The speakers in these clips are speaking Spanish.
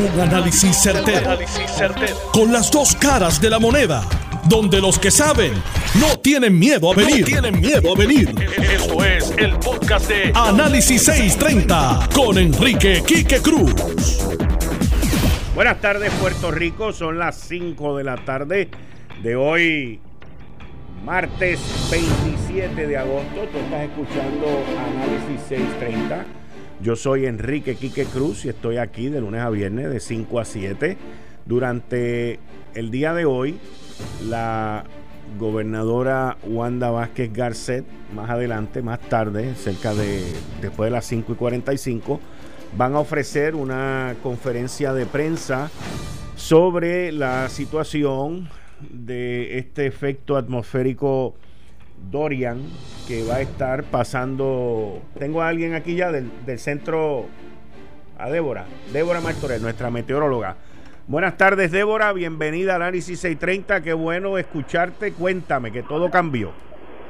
Un análisis certero, Con las dos caras de la moneda. Donde los que saben no tienen miedo a venir. tienen miedo a venir. Esto es el podcast de Análisis 630 con Enrique Quique Cruz. Buenas tardes, Puerto Rico. Son las 5 de la tarde de hoy, martes 27 de agosto. Tú estás escuchando Análisis 630 yo soy Enrique Quique Cruz y estoy aquí de lunes a viernes de 5 a 7. Durante el día de hoy, la gobernadora Wanda Vázquez Garcet, más adelante, más tarde, cerca de después de las 5 y 45, van a ofrecer una conferencia de prensa sobre la situación de este efecto atmosférico Dorian, que va a estar pasando. Tengo a alguien aquí ya del, centro, a Débora, Débora Martorell, nuestra meteoróloga. Buenas tardes, Débora, bienvenida al Análisis 630. Qué bueno escucharte. Cuéntame que todo cambió.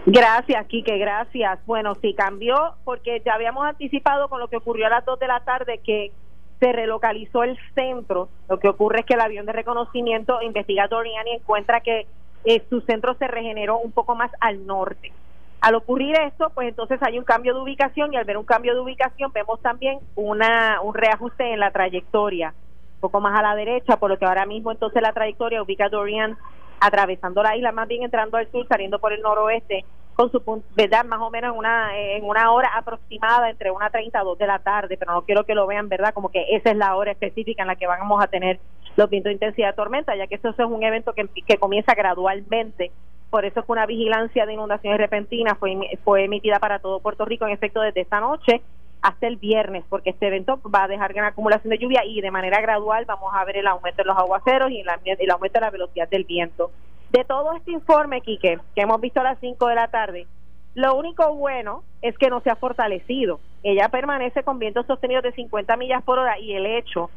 Gracias, Quique, gracias. Bueno, sí cambió porque ya habíamos anticipado con lo que ocurrió a las 2 de la tarde que se relocalizó el centro. Lo que ocurre es que el avión de reconocimiento investiga Dorian y encuentra que eh, su centro se regeneró un poco más al norte. Al ocurrir esto, pues entonces hay un cambio de ubicación y al ver un cambio de ubicación vemos también una, un reajuste en la trayectoria, un poco más a la derecha, por lo que ahora mismo entonces la trayectoria ubica Dorian atravesando la isla, más bien entrando al sur, saliendo por el noroeste, con su ¿verdad? Más o menos en una, en una hora aproximada, entre una 30 a 2 de la tarde, pero no quiero que lo vean, ¿verdad? Como que esa es la hora específica en la que vamos a tener los vientos de intensidad de tormenta, ya que eso es un evento que, que comienza gradualmente. Por eso es que una vigilancia de inundaciones repentinas fue, fue emitida para todo Puerto Rico en efecto desde esta noche hasta el viernes, porque este evento va a dejar gran acumulación de lluvia y de manera gradual vamos a ver el aumento de los aguaceros y el, aumento de la velocidad del viento. De todo este informe, Quique, que hemos visto a las 5 de la tarde, lo único bueno es que no se ha fortalecido. Ella permanece con vientos sostenidos de 50 millas por hora y el hecho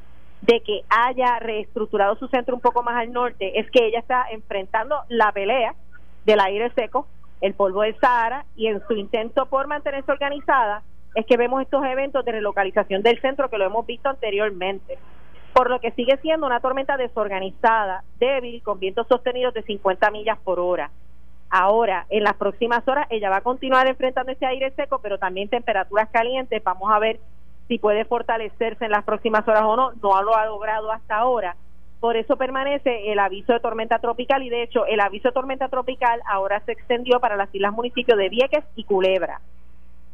de que haya reestructurado su centro un poco más al norte es que ella está enfrentando la pelea del aire seco, el polvo del Sahara y en su intento por mantenerse organizada es que vemos estos eventos de relocalización del centro que lo hemos visto anteriormente. Por lo que sigue siendo una tormenta desorganizada, débil, con vientos sostenidos de 50 millas por hora. Ahora, en las próximas horas, ella va a continuar enfrentando ese aire seco, pero también temperaturas calientes. Vamos a ver si puede fortalecerse en las próximas horas o no, no lo ha logrado hasta ahora. Por eso permanece el aviso de tormenta tropical y de hecho el aviso de tormenta tropical ahora se extendió para las islas municipios de Vieques y Culebra.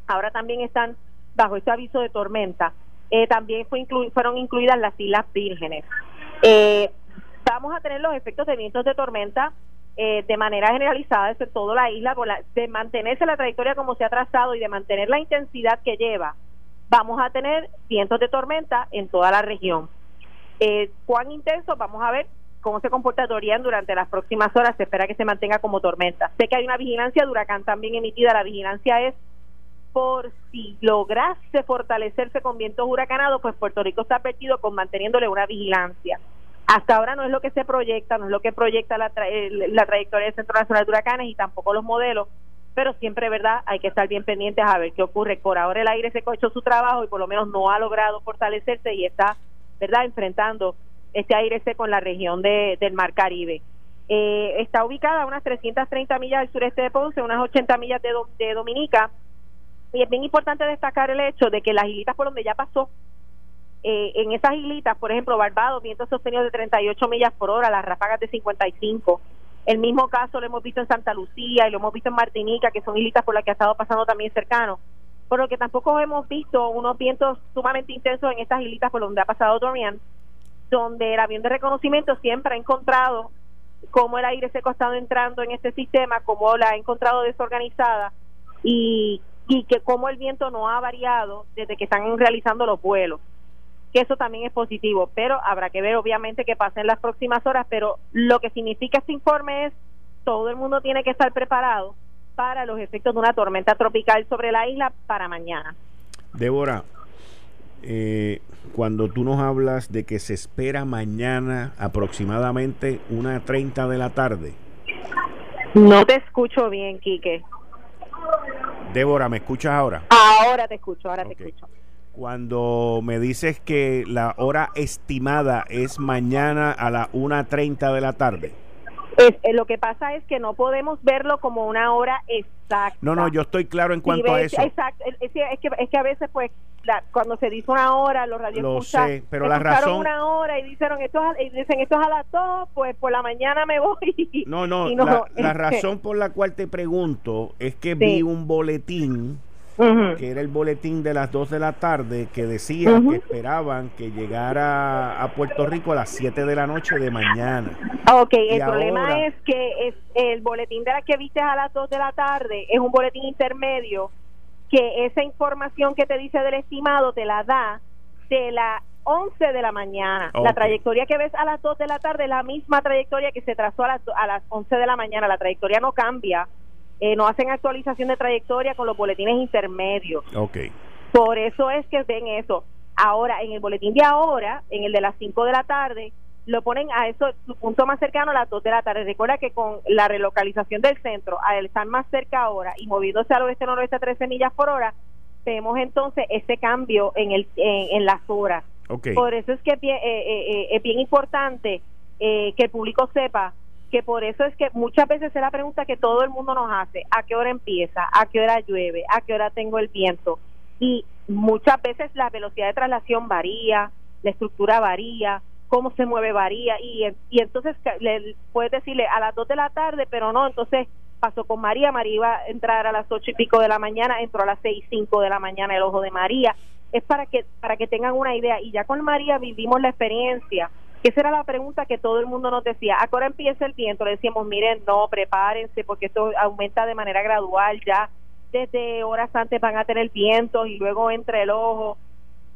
Ahora también están bajo ese aviso de tormenta. Eh, también fue fueron incluidas las islas vírgenes. Eh, vamos a tener los efectos de vientos de tormenta eh, de manera generalizada en toda la isla, de mantenerse la trayectoria como se ha trazado y de mantener la intensidad que lleva vamos a tener vientos de tormenta en toda la región. Eh, ¿Cuán intenso? Vamos a ver cómo se comporta Dorian durante las próximas horas. Se espera que se mantenga como tormenta. Sé que hay una vigilancia huracán también emitida. La vigilancia es por si lograse fortalecerse con vientos huracanados, pues Puerto Rico está advertido con manteniéndole una vigilancia. Hasta ahora no es lo que se proyecta, no es lo que proyecta la, la trayectoria del Centro Nacional de Huracanes y tampoco los modelos, pero siempre, ¿verdad? Hay que estar bien pendientes a ver qué ocurre. Por ahora el aire se ha hecho su trabajo y por lo menos no ha logrado fortalecerse y está, ¿verdad?, enfrentando este aire seco en la región de, del Mar Caribe. Eh, está ubicada a unas 330 millas al sureste de Ponce, unas 80 millas de, de Dominica, y es bien importante destacar el hecho de que las islitas por donde ya pasó, eh, en esas islitas, por ejemplo, Barbados, vientos sostenidos de 38 millas por hora, las ráfagas de 55, el mismo caso lo hemos visto en Santa Lucía y lo hemos visto en Martinica, que son islitas por las que ha estado pasando también cercano. Por lo que tampoco hemos visto unos vientos sumamente intensos en estas islitas por donde ha pasado Dorian, donde el avión de reconocimiento siempre ha encontrado cómo el aire seco ha estado entrando en este sistema, cómo la ha encontrado desorganizada y, y que cómo el viento no ha variado desde que están realizando los vuelos que eso también es positivo, pero habrá que ver obviamente qué pasa en las próximas horas, pero lo que significa este informe es todo el mundo tiene que estar preparado para los efectos de una tormenta tropical sobre la isla para mañana. Débora, eh, cuando tú nos hablas de que se espera mañana aproximadamente una 30 de la tarde. No te escucho bien, Quique. Débora, ¿me escuchas ahora? Ahora te escucho, ahora te escucho Cuando me dices que la hora estimada es mañana a las 1.30 de la tarde. Eh, lo que pasa es que no podemos verlo como una hora exacta. No, no, yo estoy claro en cuanto a eso. Exacto, es, que, es que a veces pues cuando se dice una hora, los radios Lo sé, pero la razón una hora y dijeron esto y dicen esto es a las dos, pues por la mañana me voy. No, no, la, este razón por la cual te pregunto es que vi un boletín que era el boletín de las 2 de la tarde, que decía que esperaban que llegara a Puerto Rico a las 7 de la noche de mañana. Ok, el problema es que es el boletín de la que viste a las 2 de la tarde es un boletín intermedio que esa información que te dice del estimado te la da de las 11 de la mañana. La trayectoria que ves a las 2 de la tarde es la misma trayectoria que se trazó a las, a las 11 de la mañana. La trayectoria no cambia. Eh, no hacen actualización de trayectoria con los boletines intermedios. Okay. Por eso es que ven eso. Ahora, en el boletín de ahora, en el de las 5 de la tarde, lo ponen a eso, su punto más cercano a las 2 de la tarde. Recuerda que con la relocalización del centro, al estar más cerca ahora y moviéndose al oeste-noroeste a 13 millas por hora, vemos entonces ese cambio en, el, en, las horas. Por eso es que eh, eh, eh, es bien importante que el público sepa que por eso es que muchas veces es la pregunta que todo el mundo nos hace, ¿a qué hora empieza? ¿A qué hora llueve? ¿A qué hora tengo el viento? Y muchas veces la velocidad de traslación varía, la estructura varía, cómo se mueve varía y, y entonces le puedes decirle a las 2 de la tarde, pero no, entonces pasó con María, María iba a entrar a las ocho y pico de la mañana, entró a las seis y cinco de la mañana el ojo de María, es para que para que tengan una idea y ya con María vivimos la experiencia esa era la pregunta que todo el mundo nos decía. ¿A qué hora empieza el viento? Le decíamos, miren, no, prepárense porque esto aumenta de manera gradual. Ya desde horas antes van a tener viento y luego entra el ojo.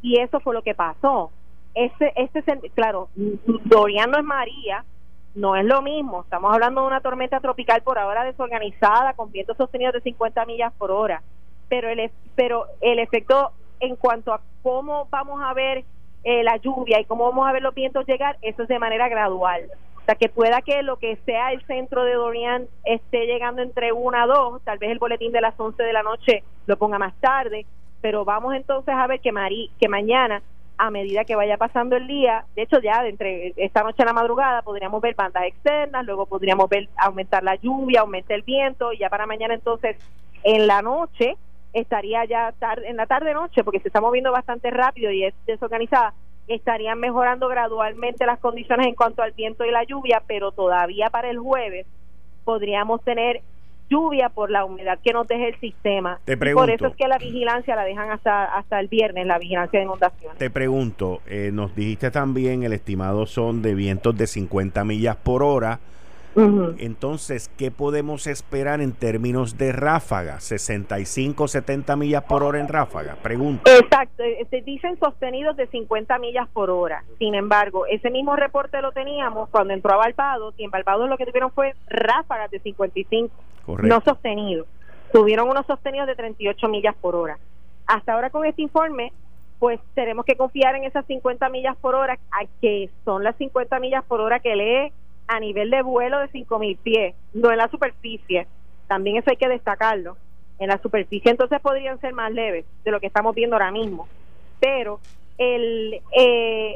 Y eso fue lo que pasó. Ese, este, claro, Dorian no es María, no es lo mismo. Estamos hablando de una tormenta tropical por ahora desorganizada, con vientos sostenidos de 50 millas por hora. Pero el, pero el efecto en cuanto a cómo vamos a ver eh, la lluvia y cómo vamos a ver los vientos llegar, eso es de manera gradual. O sea, que pueda que lo que sea el centro de Dorian esté llegando entre 1 a 2, tal vez el boletín de las 11 de la noche lo ponga más tarde, pero vamos entonces a ver que, que mañana, a medida que vaya pasando el día, de hecho ya entre esta noche a la madrugada podríamos ver bandas externas, luego podríamos ver aumentar la lluvia, aumentar el viento, y ya para mañana entonces en la noche estaría ya tarde, en la tarde-noche, porque se está moviendo bastante rápido y es desorganizada, estarían mejorando gradualmente las condiciones en cuanto al viento y la lluvia, pero todavía para el jueves podríamos tener lluvia por la humedad que nos deje el sistema. por eso es que la vigilancia la dejan hasta hasta el viernes, la vigilancia de inundaciones. Te pregunto, eh, nos dijiste también el estimado son de vientos de 50 millas por hora entonces, ¿qué podemos esperar en términos de ráfaga? 65, 70 millas por hora en ráfaga, pregunto. Exacto, eh, se dicen sostenidos de 50 millas por hora. Sin embargo, ese mismo reporte lo teníamos cuando entró a Barbados y en Barbados lo que tuvieron fue ráfagas de 55, no sostenidos. Tuvieron unos sostenidos de 38 millas por hora. Hasta ahora con este informe pues tenemos que confiar en esas 50 millas por hora, que son las 50 millas por hora que lee a nivel de vuelo de 5.000 pies, no en la superficie. También eso hay que destacarlo. En la superficie entonces podrían ser más leves de lo que estamos viendo ahora mismo. Pero el, eh,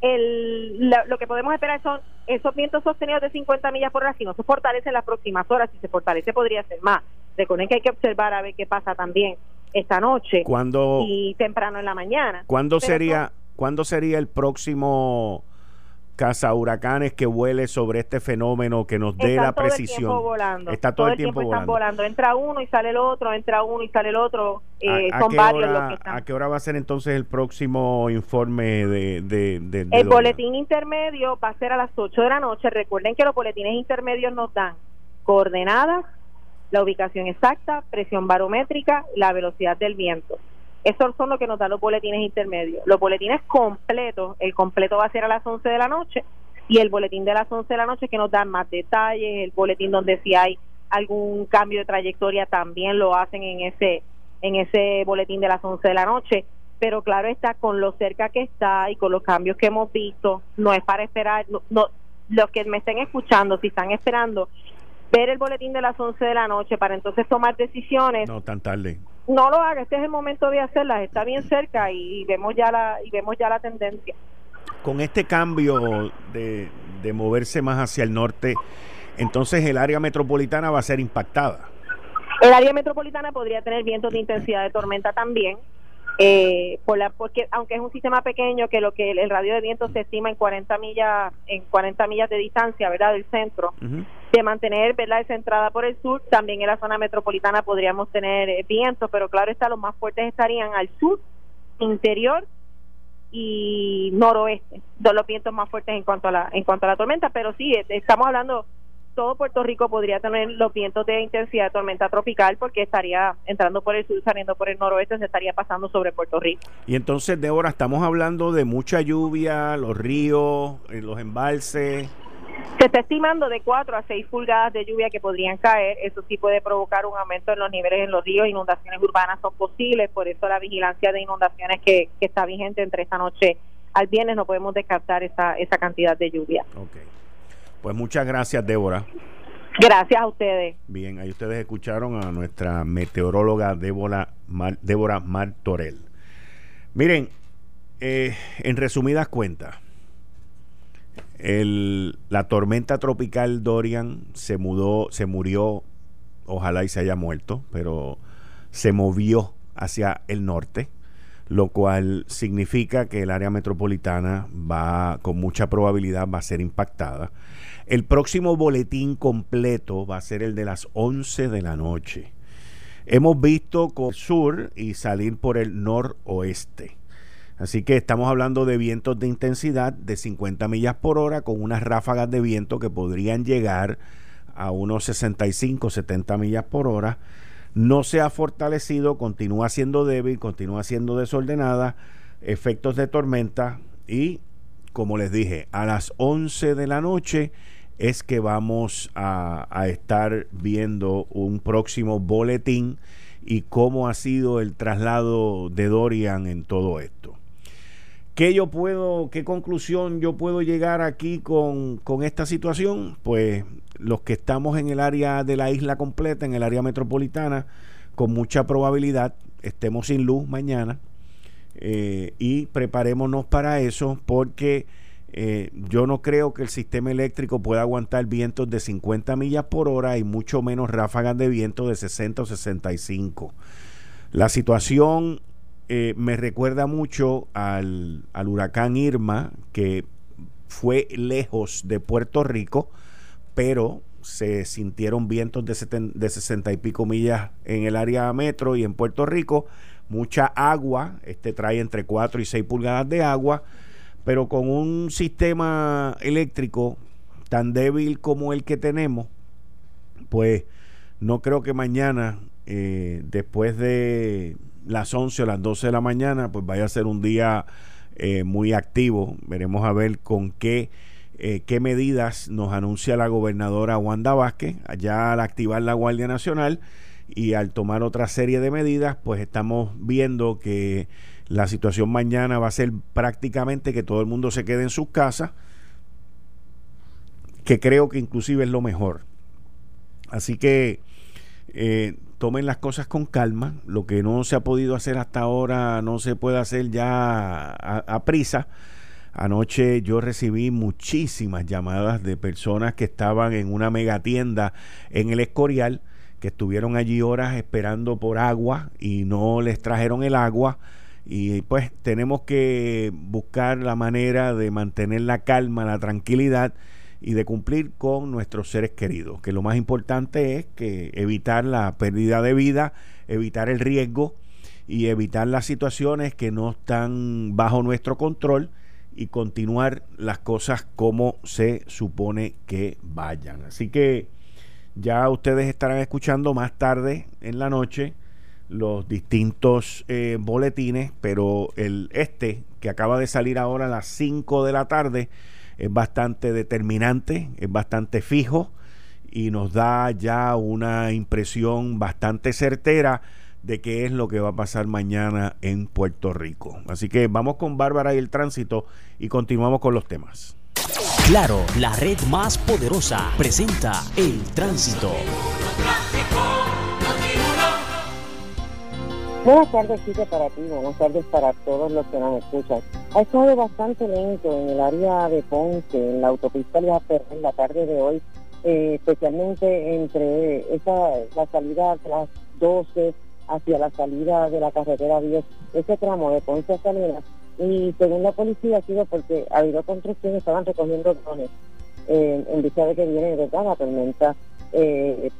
el, lo, que podemos esperar son esos vientos sostenidos de 50 millas por hora. Si no se fortalece en las próximas horas, si se fortalece podría ser más. Recuerden que hay que observar a ver qué pasa también esta noche y temprano en la mañana. ¿Cuándo sería, ¿cuándo sería el próximo caza huracanes que vuele sobre este fenómeno que nos dé la precisión. Está todo, el tiempo, volando. Entra uno y sale el otro, entra uno y sale el otro. Eh, son varios los que están. ¿A qué hora va a ser entonces el próximo informe de, de, El boletín intermedio va a ser a las 8 de la noche. Recuerden que los boletines intermedios nos dan coordenadas, la ubicación exacta, presión barométrica, la velocidad del viento. Esos son lo que nos dan los boletines intermedios. Los boletines completos, el completo va a ser a las 11 de la noche y el boletín de las 11 de la noche que nos dan más detalles, el boletín donde si hay algún cambio de trayectoria también lo hacen en ese en ese boletín de las 11 de la noche, pero claro está con lo cerca que está y con los cambios que hemos visto, no es para esperar, no, los que me estén escuchando, si están esperando ver el boletín de las 11 de la noche para entonces tomar decisiones. No, tan tarde no lo haga, este es el momento de hacerlas, está bien cerca y, vemos ya la y vemos ya la tendencia. Con este cambio de, de moverse más hacia el norte, entonces el área metropolitana va a ser impactada. El área metropolitana podría tener vientos de intensidad de tormenta también, eh, por la, porque aunque es un sistema pequeño que lo que el, radio de viento se estima en 40 millas en 40 millas de distancia, ¿verdad? del centro, de mantener, ¿verdad? esa entrada por el sur, también en la zona metropolitana podríamos tener eh, vientos, pero claro está, los más fuertes estarían al sur, interior y noroeste, dos los vientos más fuertes en cuanto a la en cuanto a la tormenta, pero sí estamos hablando todo Puerto Rico podría tener los vientos de intensidad de tormenta tropical porque estaría entrando por el sur, saliendo por el noroeste, se estaría pasando sobre Puerto Rico. Y entonces, Débora, estamos hablando de mucha lluvia, los ríos, eh, los embalses. Se está estimando de 4 a 6 pulgadas de lluvia que podrían caer. Eso sí puede provocar un aumento en los niveles en los ríos. Inundaciones urbanas son posibles. Por eso la vigilancia de inundaciones que, que está vigente entre esta noche al viernes no podemos descartar esa, esa cantidad de lluvia. Okay. Pues muchas gracias, Débora. Gracias a ustedes. Bien, ahí ustedes escucharon a nuestra meteoróloga Débora, Débora Martorell. Miren, eh, en resumidas cuentas, la tormenta tropical Dorian se mudó, se murió, ojalá y se haya muerto, pero se movió hacia el norte, lo cual significa que el área metropolitana va, con mucha probabilidad, va a ser impactada. El próximo boletín completo va a ser el de las 11 de la noche. Hemos visto con el sur y salir por el noroeste. Así que estamos hablando de vientos de intensidad de 50 millas por hora con unas ráfagas de viento que podrían llegar a unos 65, 70 millas por hora. No se ha fortalecido, continúa siendo débil, continúa siendo desordenada, efectos de tormenta y, como les dije, a las 11 de la noche es que vamos a, estar viendo un próximo boletín y cómo ha sido el traslado de Dorian en todo esto. ¿Qué yo puedo, qué conclusión yo puedo llegar aquí con, con, esta situación? Pues los que estamos en el área de la isla completa, en el área metropolitana, con mucha probabilidad estemos sin luz mañana eh, y preparémonos para eso porque eh, yo no creo que el sistema eléctrico pueda aguantar vientos de 50 millas por hora y mucho menos ráfagas de viento de 60 o 65. La situación eh, me recuerda mucho al, huracán Irma, que fue lejos de Puerto Rico, pero se sintieron vientos de, de 60 y pico millas en el área metro y en Puerto Rico. Mucha agua, este trae entre 4 y 6 pulgadas de agua pero con un sistema eléctrico tan débil como el que tenemos, pues no creo que mañana, eh, después de las 11 o las 12 de la mañana, pues vaya a ser un día eh, muy activo. Veremos a ver con qué, eh, qué medidas nos anuncia la gobernadora Wanda Vázquez, allá al activar la Guardia Nacional y al tomar otra serie de medidas, pues estamos viendo que la situación mañana va a ser prácticamente que todo el mundo se quede en sus casas, que creo que inclusive es lo mejor. Así que eh, tomen las cosas con calma. Lo que no se ha podido hacer hasta ahora no se puede hacer ya a, prisa. Anoche yo recibí muchísimas llamadas de personas que estaban en una mega tienda en el Escorial, que estuvieron allí horas esperando por agua y no les trajeron el agua y pues tenemos que buscar la manera de mantener la calma, la tranquilidad y de cumplir con nuestros seres queridos, que lo más importante es que evitar la pérdida de vida, evitar el riesgo y evitar las situaciones que no están bajo nuestro control y continuar las cosas como se supone que vayan. Así que ya ustedes estarán escuchando más tarde en la noche los distintos eh, boletines, pero el este que acaba de salir ahora a las 5 de la tarde es bastante determinante, es bastante fijo y nos da ya una impresión bastante certera de qué es lo que va a pasar mañana en Puerto Rico. Así que vamos con Bárbara y el tránsito y continuamos con los temas. Claro, la red más poderosa presenta el tránsito. Buenas tardes, Chique, para ti, buenas tardes para todos los que nos escuchan. Ha estado bastante lento en el área de Ponce, en la autopista en la tarde de hoy, eh, especialmente entre esa la salida de las 12 hacia la salida de la carretera 10, ese tramo de Ponce a Salinas. Y según la policía ha sido porque ha habido construcción estaban recogiendo drones eh, en vista de que viene de la tormenta eh,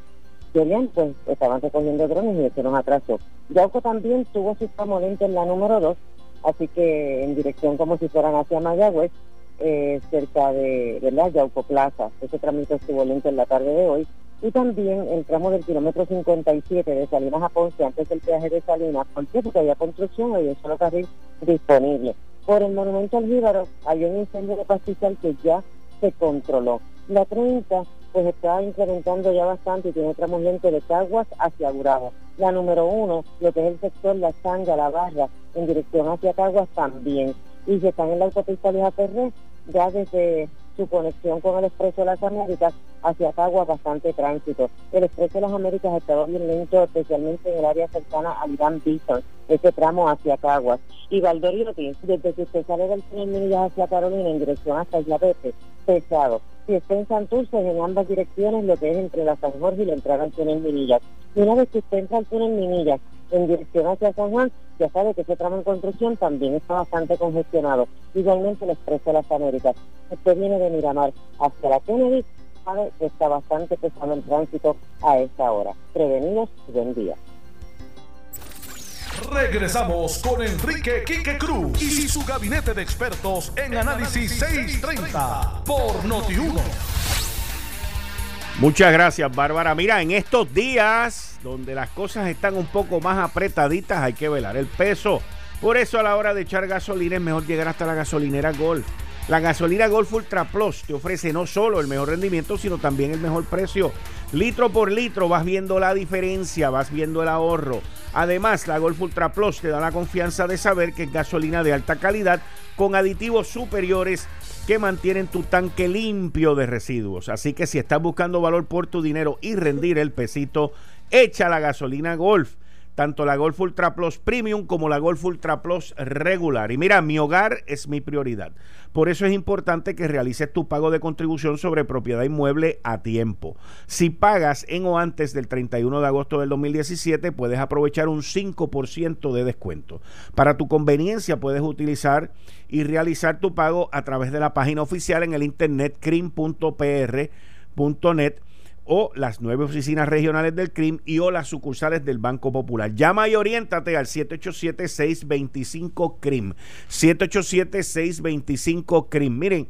pues estaban recogiendo drones y nos atrasó. Yauco también tuvo su tramo en la número 2, así que en dirección como si fueran hacia Mayagüez, eh, cerca de ¿verdad? Yauco Plaza. Ese trámite estuvo lento en la tarde de hoy. Y también el tramo del kilómetro 57 de Salinas a Ponce, antes del peaje de Salinas. ¿Por? Porque había construcción y un solo carril disponible. Por el monumento al Jíbaro había un incendio de pastizal que ya se controló. La 30 pues está incrementando ya bastante y tiene tramos lento de Caguas hacia Gurabo. La número uno, lo que es el sector La Sanga, La Barra, en dirección hacia Caguas también. Y se están en la autopista Vieja Ferrer, ya desde su conexión con el Expreso de las Américas hacia Caguas bastante tránsito. El Expreso de las Américas ha estado bien lento, especialmente en el área cercana al Irán Bison, ese tramo hacia Caguas. Y Valdoriotti, desde que usted sale del túnel Minillas hacia Carolina en dirección hasta Isla Pepe, pesado si está en Santurce, en ambas direcciones, lo que es entre la San Jorge y la entrada al túnel Minillas. Y una vez que usted entra al túnel Minillas en dirección hacia San Juan, ya sabe que ese tramo en construcción también está bastante congestionado. Igualmente el expreso de las Américas. Usted viene de Miramar hacia la Kennedy, sabe que está bastante pesado el tránsito a esta hora. Prevenidos y buen día. Regresamos con Enrique Quique Cruz y su gabinete de expertos en Análisis 630 por Noti1. Muchas gracias, Bárbara. Mira, en estos días donde las cosas están un poco más apretaditas, hay que velar el peso. Por eso a la hora de echar gasolina es mejor llegar hasta la gasolinera Golf. La gasolina Golf Ultra Plus te ofrece no solo el mejor rendimiento, sino también el mejor precio. Litro por litro vas viendo la diferencia, vas viendo el ahorro. Además, la Golf Ultra Plus te da la confianza de saber que es gasolina de alta calidad con aditivos superiores que mantienen tu tanque limpio de residuos. Así que si estás buscando valor por tu dinero y rendir el pesito, echa la gasolina Golf tanto la Golf Ultra Plus Premium como la Golf Ultra Plus regular. Y mira, mi hogar es mi prioridad. Por eso es importante que realices tu pago de contribución sobre propiedad inmueble a tiempo. Si pagas en o antes del 31 de agosto del 2017, puedes aprovechar un 5% de descuento. Para tu conveniencia, puedes utilizar y realizar tu pago a través de la página oficial en el internet crim.pr.net o las nueve oficinas regionales del CRIM y o las sucursales del Banco Popular. Llama y oriéntate al 787-625-CRIM. 787-625-CRIM. Miren,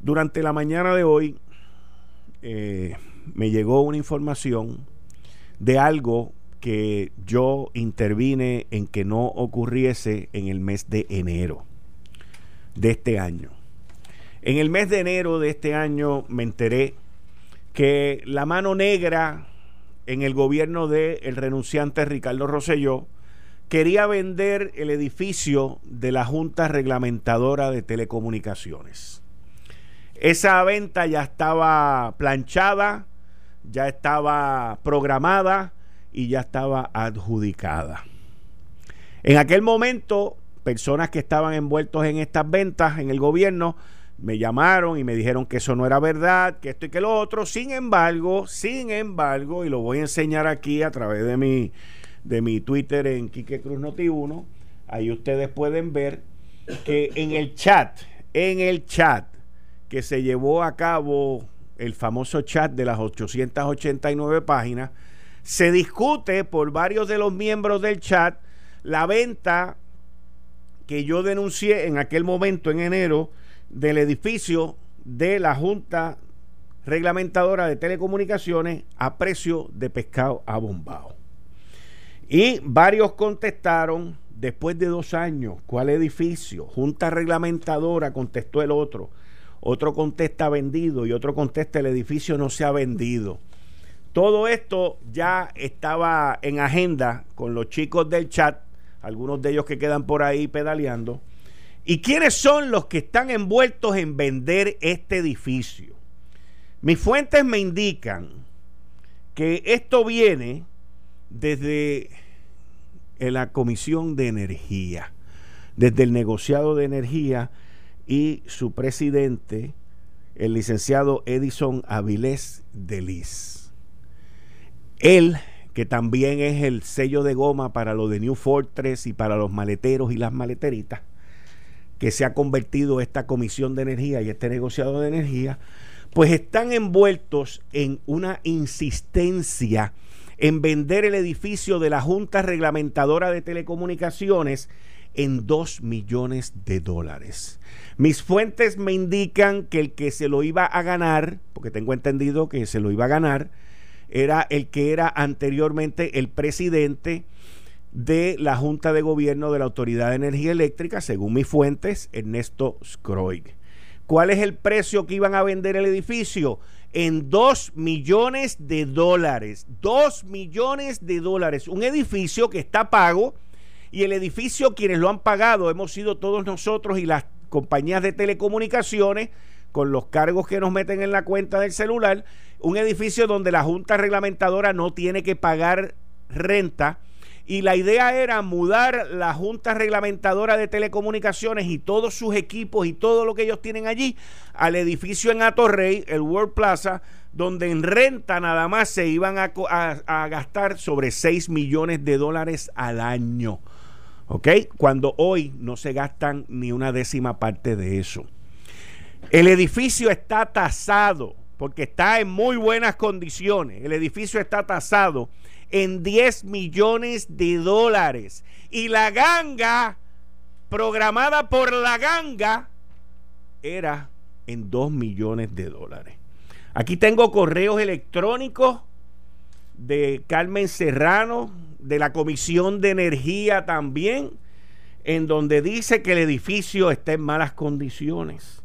durante la mañana de hoy eh, me llegó una información de algo que yo intervine en que no ocurriese en el mes de enero de este año. En el mes de enero de este año me enteré que la mano negra en el gobierno del el renunciante Ricardo Rosselló quería vender el edificio de la Junta Reglamentadora de Telecomunicaciones. Esa venta ya estaba planchada, ya estaba programada y ya estaba adjudicada. En aquel momento, personas que estaban envueltos en estas ventas en el gobierno me llamaron y me dijeron que eso no era verdad, que esto y que lo otro. Sin embargo, sin embargo, y lo voy a enseñar aquí a través de mi, de mi Twitter en Quique Cruz Noti 1, ahí ustedes pueden ver que en el chat, en el chat que se llevó a cabo el famoso chat de las 889 páginas, se discute por varios de los miembros del chat la venta que yo denuncié en aquel momento en enero del edificio de la Junta Reglamentadora de Telecomunicaciones a precio de pescado abombado. Y varios contestaron después de dos años, ¿cuál edificio? Junta Reglamentadora, contestó el otro. Otro contesta vendido y otro contesta el edificio no se ha vendido. Todo esto ya estaba en agenda con los chicos del chat, algunos de ellos que quedan por ahí pedaleando ¿Y quiénes son los que están envueltos en vender este edificio? Mis fuentes me indican que esto viene desde la Comisión de Energía, desde el negociado de energía y su presidente, el licenciado Edison Avilés de Liz. Él, que también es el sello de goma para lo de New Fortress y para los maleteros y las maleteritas, que se ha convertido esta comisión de energía y este negociado de energía, pues están envueltos en una insistencia en vender el edificio de la Junta Reglamentadora de Telecomunicaciones en 2 millones de dólares. Mis fuentes me indican que el que se lo iba a ganar, porque tengo entendido que se lo iba a ganar, era el que era anteriormente el presidente de la Junta de Gobierno de la Autoridad de Energía Eléctrica, según mis fuentes, Ernesto Scroig. ¿Cuál es el precio que iban a vender el edificio? En 2 millones de dólares. 2 millones de dólares. Un edificio que está pago y el edificio quienes lo han pagado hemos sido todos nosotros y las compañías de telecomunicaciones con los cargos que nos meten en la cuenta del celular. Un edificio donde la Junta Reglamentadora no tiene que pagar renta y la idea era mudar la Junta Reglamentadora de Telecomunicaciones y todos sus equipos y todo lo que ellos tienen allí al edificio en Atorrey, el World Plaza, donde en renta nada más se iban a, a gastar sobre 6 millones de dólares al año. ¿Ok? Cuando hoy no se gastan ni una décima parte de eso. El edificio está tasado porque está en muy buenas condiciones. El edificio está tasado en 10 millones de dólares. Y la ganga, programada por la ganga, era en 2 millones de dólares. Aquí tengo correos electrónicos de Carmen Serrano, de la Comisión de Energía también, en donde dice que el edificio está en malas condiciones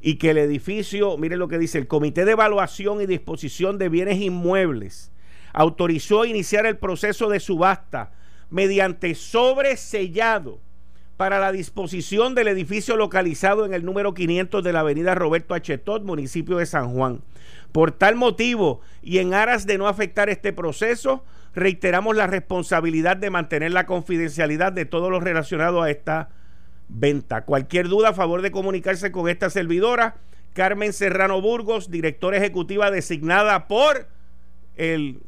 y que el edificio, mire lo que dice, el Comité de Evaluación y Disposición de Bienes Inmuebles autorizó iniciar el proceso de subasta mediante sobresellado para la disposición del edificio localizado en el número 500 de la avenida Roberto Achetot, municipio de San Juan. Por tal motivo y en aras de no afectar este proceso, reiteramos la responsabilidad de mantener la confidencialidad de todos los relacionados a esta venta. Cualquier duda, a favor de comunicarse con esta servidora, Carmen Serrano Burgos, directora ejecutiva designada por el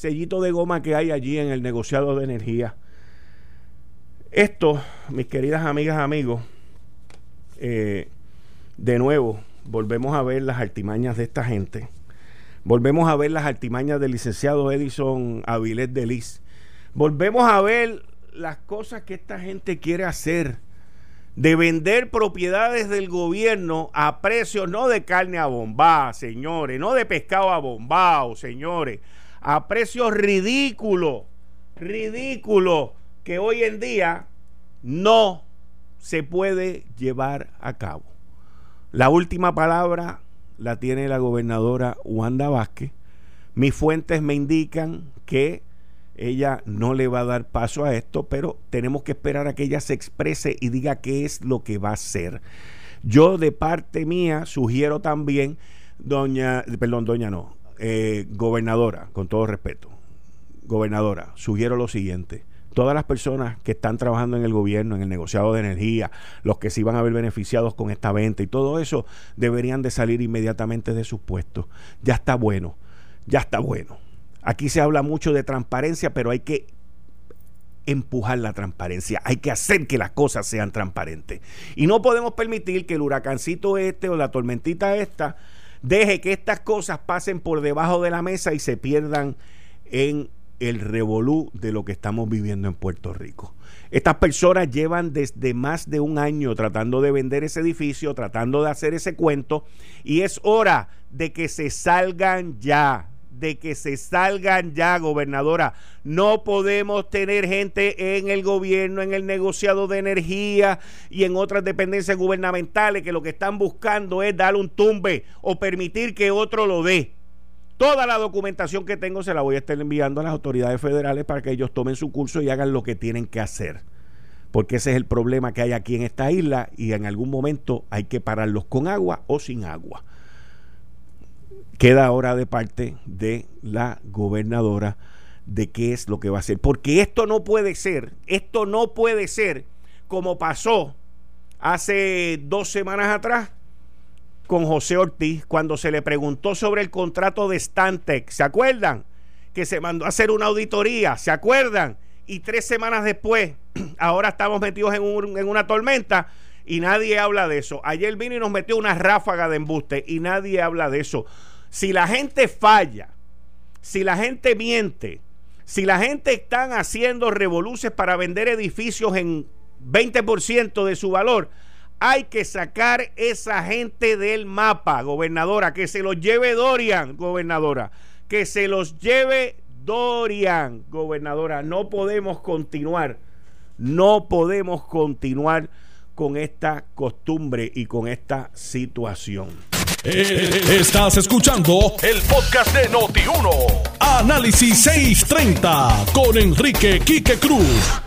sellito de goma que hay allí en el negociado de energía. Esto, mis queridas amigas, amigos, eh, de nuevo, volvemos a ver las artimañas de esta gente. Volvemos a ver las artimañas del licenciado Edison Avilés de Liz. Volvemos a ver las cosas que esta gente quiere hacer. De vender propiedades del gobierno a precios no de carne a bomba, señores, no de pescado a bombao, señores, a precios ridículos, ridículos, que hoy en día no se puede llevar a cabo. La última palabra la tiene la gobernadora Wanda Vázquez. Mis fuentes me indican que ella no le va a dar paso a esto, pero tenemos que esperar a que ella se exprese y diga qué es lo que va a hacer. Yo de parte mía sugiero también, doña, perdón, doña no, eh, gobernadora, con todo respeto, gobernadora, sugiero lo siguiente. Todas las personas que están trabajando en el gobierno, en el negociado de energía, los que se iban a ver beneficiados con esta venta y todo eso, deberían de salir inmediatamente de sus puestos. Ya está bueno, ya está bueno. Aquí se habla mucho de transparencia, pero hay que empujar la transparencia, hay que hacer que las cosas sean transparentes. Y no podemos permitir que el huracancito este o la tormentita esta deje que estas cosas pasen por debajo de la mesa y se pierdan en el revolú de lo que estamos viviendo en Puerto Rico. Estas personas llevan desde más de un año tratando de vender ese edificio, tratando de hacer ese cuento, y es hora de que se salgan ya de que se salgan ya, gobernadora. No podemos tener gente en el gobierno, en el negociado de energía y en otras dependencias gubernamentales que lo que están buscando es dar un tumbe o permitir que otro lo dé. Toda la documentación que tengo se la voy a estar enviando a las autoridades federales para que ellos tomen su curso y hagan lo que tienen que hacer. Porque ese es el problema que hay aquí en esta isla y en algún momento hay que pararlos con agua o sin agua queda ahora de parte de la gobernadora de qué es lo que va a hacer. Porque esto no puede ser, esto no puede ser como pasó hace dos semanas atrás con José Ortiz cuando se le preguntó sobre el contrato de Stantec. ¿Se acuerdan? Que se mandó a hacer una auditoría. ¿Se acuerdan? Y tres semanas después, ahora estamos metidos en, en una tormenta y nadie habla de eso. Ayer vino y nos metió una ráfaga de embuste y nadie habla de eso. Si la gente falla, si la gente miente, si la gente están haciendo revoluciones para vender edificios en 20% de su valor, hay que sacar esa gente del mapa, gobernadora, que se los lleve Dorian, gobernadora, que se los lleve Dorian, gobernadora. No podemos continuar, no podemos continuar con esta costumbre y con esta situación. Eh, estás escuchando el podcast de Noti1. Análisis 630 con Enrique Quique Cruz.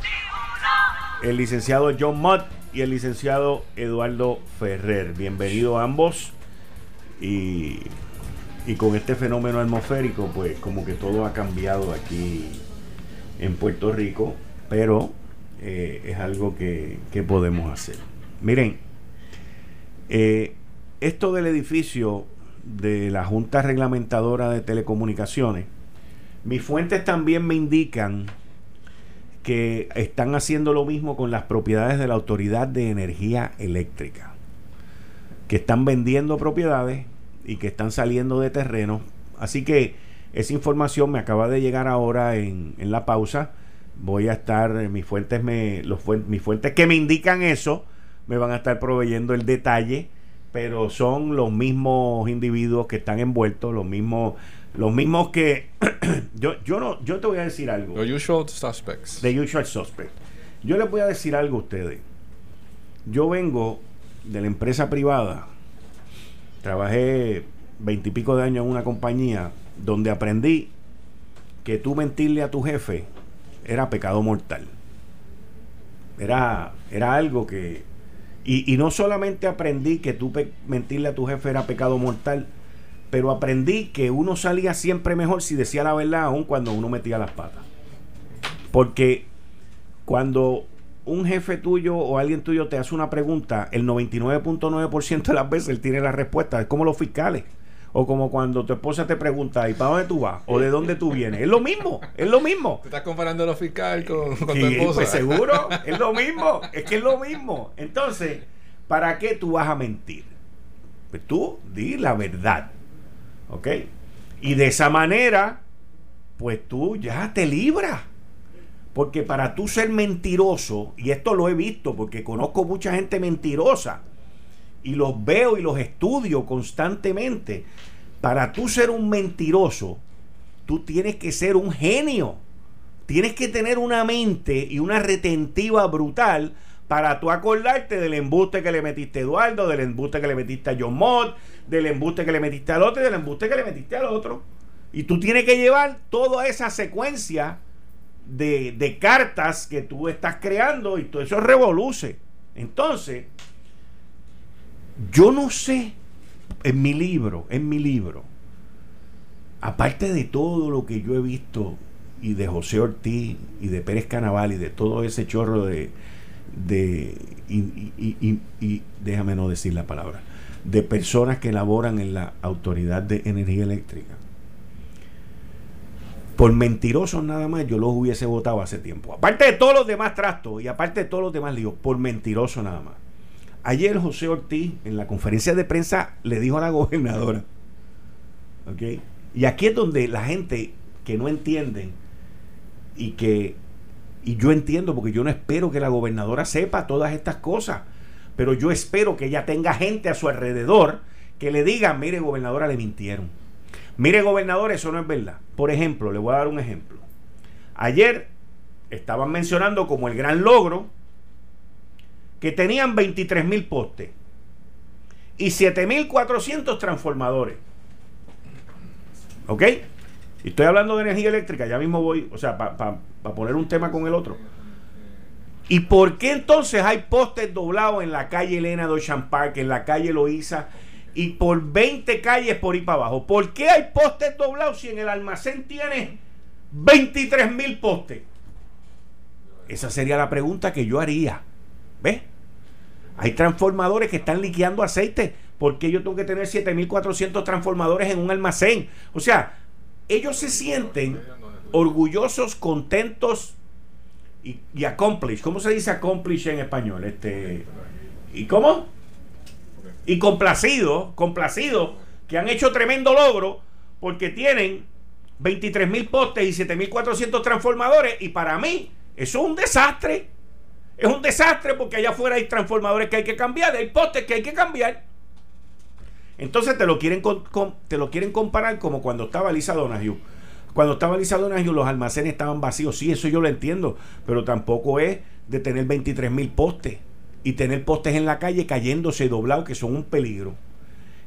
El licenciado John Mott y el licenciado Eduardo Ferrer. Bienvenidos ambos. Y, y con este fenómeno atmosférico, pues como que todo ha cambiado aquí en Puerto Rico. Pero eh, es algo que, podemos hacer. Miren, eh, esto del edificio de la Junta Reglamentadora de Telecomunicaciones, mis fuentes también me indican que están haciendo lo mismo con las propiedades de la Autoridad de Energía Eléctrica, que están vendiendo propiedades y que están saliendo de terreno. Así que esa información me acaba de llegar ahora en, la pausa voy a estar, mis fuentes, mis fuentes que me indican eso, me van a estar proveyendo el detalle, pero son los mismos individuos que están envueltos, los mismos, los mismos que yo, yo no, yo te voy a decir algo. The usual suspects. The usual suspects. Yo les voy a decir algo a ustedes. Yo vengo de la empresa privada. Trabajé veintipico de años en una compañía donde aprendí que tú mentirle a tu jefe era pecado mortal. Era, era algo que... Y, no solamente aprendí que tú mentirle a tu jefe era pecado mortal, pero aprendí que uno salía siempre mejor si decía la verdad, aun cuando uno metía las patas. Porque cuando un jefe tuyo o alguien tuyo te hace una pregunta, el 99.9% de las veces él tiene la respuesta. Es como los fiscales. O como cuando tu esposa te pregunta, ¿y para dónde tú vas? ¿O de dónde tú vienes? Es lo mismo, es lo mismo. ¿Te estás comparando lo fiscal con, tu esposa? Pues seguro, es lo mismo, es que es lo mismo. Entonces, ¿para qué tú vas a mentir? Pues tú di la verdad, ¿ok? Y de esa manera, pues tú ya te libras. Porque para tú ser mentiroso, y esto lo he visto porque conozco mucha gente mentirosa, y los veo y los estudio constantemente. Para tú ser un mentiroso, tú tienes que ser un genio. Tienes que tener una mente y una retentiva brutal para tú acordarte del embuste que le metiste a Eduardo, del embuste que le metiste a John Mott, del embuste que le metiste al otro y del embuste que le metiste al otro. Y tú tienes que llevar toda esa secuencia de, de cartas que tú estás creando y todo eso revoluce. Entonces, yo no sé, en mi libro, en mi libro, aparte de todo lo que yo he visto y de José Ortiz y de Pérez Canaval y de todo ese chorro de, de y, déjame no decir la palabra, de personas que laboran en la Autoridad de Energía Eléctrica. Por mentirosos nada más yo los hubiese votado hace tiempo. Aparte de todos los demás trastos y aparte de todos los demás líos, por mentiroso nada más. Ayer José Ortiz en la conferencia de prensa le dijo a la gobernadora, ¿ok? Y aquí es donde la gente que no entiende y que, y yo entiendo porque yo no espero que la gobernadora sepa todas estas cosas, pero yo espero que ella tenga gente a su alrededor que le diga, mire gobernadora, le mintieron. Mire gobernador, eso no es verdad. Por ejemplo, le voy a dar un ejemplo. Ayer estaban mencionando como el gran logro que tenían 23 mil postes y 7.400 transformadores. ¿Ok? Estoy hablando de energía eléctrica, ya mismo voy, o sea, para poner un tema con el otro. ¿Y por qué entonces hay postes doblados en la calle Elena de Ocean en la calle Loíza y por 20 calles por ahí para abajo? ¿Por qué hay postes doblados si en el almacén tiene 23 mil postes. Esa sería la pregunta que yo haría. ¿Ves? Hay transformadores que están liqueando aceite. ¿Por qué yo tengo que tener 7.400 transformadores en un almacén? O sea, ellos se sienten orgullosos, contentos y, y. ¿Cómo se dice accomplished en español? Este, ¿Y cómo? Y complacidos, complacidos, que han hecho tremendo logro porque tienen 23 mil postes y 7.400 transformadores. Y para mí, eso es un desastre. Es un desastre porque allá afuera hay transformadores que hay que cambiar, hay postes que hay que cambiar. Entonces te lo quieren, te lo quieren comparar como cuando estaba Lisa Donahue. Cuando estaba Lisa Donahue los almacenes estaban vacíos. Sí, eso yo lo entiendo. Pero tampoco es de tener 23 mil postes y tener postes en la calle cayéndose doblados que son un peligro.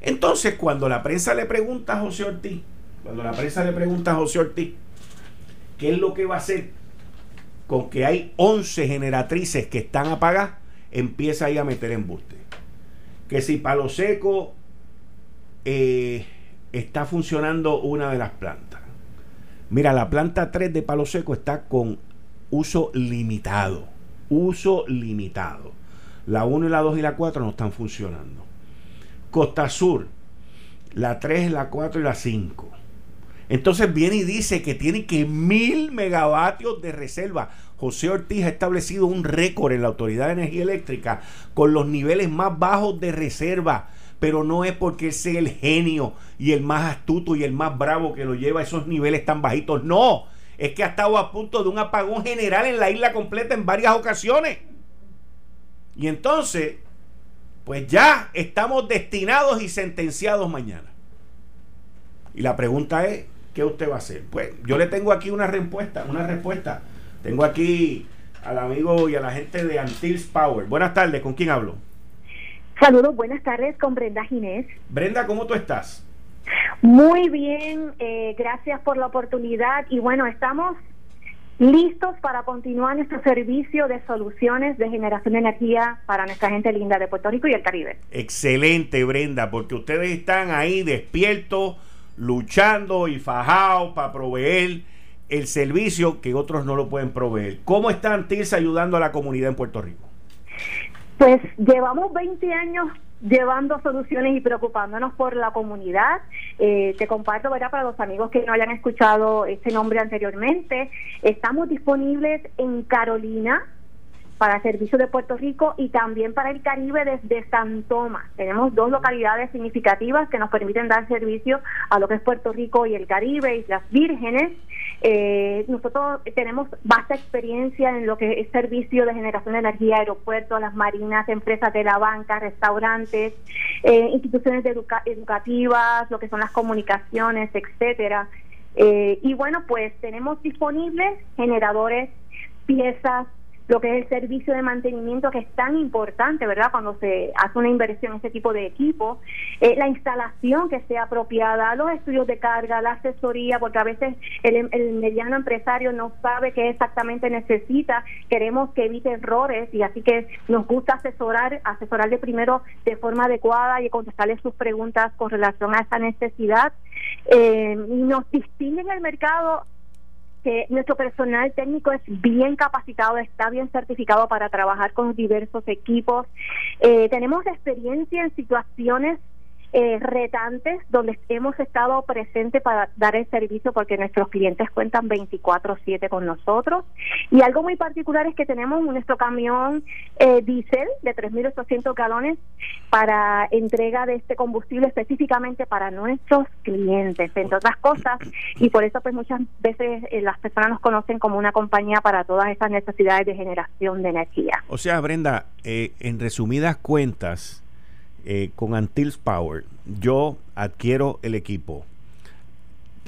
Entonces cuando la prensa le pregunta a José Ortiz, cuando la prensa le pregunta a José Ortiz, ¿qué es lo que va a hacer con que hay 11 generatrices que están apagadas? Empieza ahí a meter embuste. Que si Palo Seco eh, está funcionando una de las plantas. Mira, la planta 3 de Palo Seco está con uso limitado. Uso limitado. La 1 y la 2 y la 4 no están funcionando. Costa Sur, la 3, la 4 y la 5. Entonces viene y dice que tiene que mil megavatios de reserva. José Ortiz ha establecido un récord en la Autoridad de Energía Eléctrica con los niveles más bajos de reserva pero no es porque sea el genio y el más astuto y el más bravo que lo lleva a esos niveles tan bajitos. No, es que ha estado a punto de un apagón general en la isla completa en varias ocasiones. Y entonces, pues ya estamos destinados y sentenciados mañana. Y la pregunta es, ¿qué usted va a hacer? Pues yo le tengo aquí una respuesta, una respuesta. Tengo aquí al amigo y a la gente de Antils Power. Buenas tardes, ¿con quién hablo? Saludos, buenas tardes con Brenda Ginés. Brenda, ¿cómo tú estás? Muy bien, eh, gracias por la oportunidad y bueno, estamos listos para continuar nuestro servicio de soluciones de generación de energía para nuestra gente linda de Puerto Rico y el Caribe. Excelente, Brenda, porque ustedes están ahí despiertos, luchando y fajados para proveer el servicio que otros no lo pueden proveer. ¿Cómo están TIRS ayudando a la comunidad en Puerto Rico? Pues llevamos 20 años llevando soluciones y preocupándonos por la comunidad. Eh, te comparto, ¿verdad? Para los amigos que no hayan escuchado este nombre anteriormente, estamos disponibles en Carolina, para servicio de Puerto Rico y también para el Caribe desde San Tomás. Tenemos dos localidades significativas que nos permiten dar servicio a lo que es Puerto Rico y el Caribe, Islas Vírgenes. Eh, nosotros tenemos vasta experiencia en lo que es servicio de generación de energía, aeropuertos, las marinas, empresas de la banca, restaurantes, eh, instituciones educativas, lo que son las comunicaciones, etcétera. Eh, y bueno, pues tenemos disponibles generadores, piezas, lo que es el servicio de mantenimiento que es tan importante, ¿verdad? Cuando se hace una inversión en este tipo de equipo, eh, la instalación que sea apropiada, los estudios de carga, la asesoría, porque a veces el, el, mediano empresario no sabe qué exactamente necesita, queremos que evite errores y así que nos gusta asesorar, asesorarle primero de forma adecuada y contestarle sus preguntas con relación a esa necesidad. Eh, nos distingue en el mercado que nuestro personal técnico es bien capacitado, está bien certificado para trabajar con diversos equipos. Eh, tenemos experiencia en situaciones eh, retantes donde hemos estado presentes para dar el servicio porque nuestros clientes cuentan 24/7 con nosotros y algo muy particular es que tenemos nuestro camión eh, diésel de 3.800 galones para entrega de este combustible específicamente para nuestros clientes, entre otras cosas, y por eso pues muchas veces eh, las personas nos conocen como una compañía para todas esas necesidades de generación de energía. O sea, Brenda, eh, en resumidas cuentas, eh, con Antils Power, yo adquiero el equipo.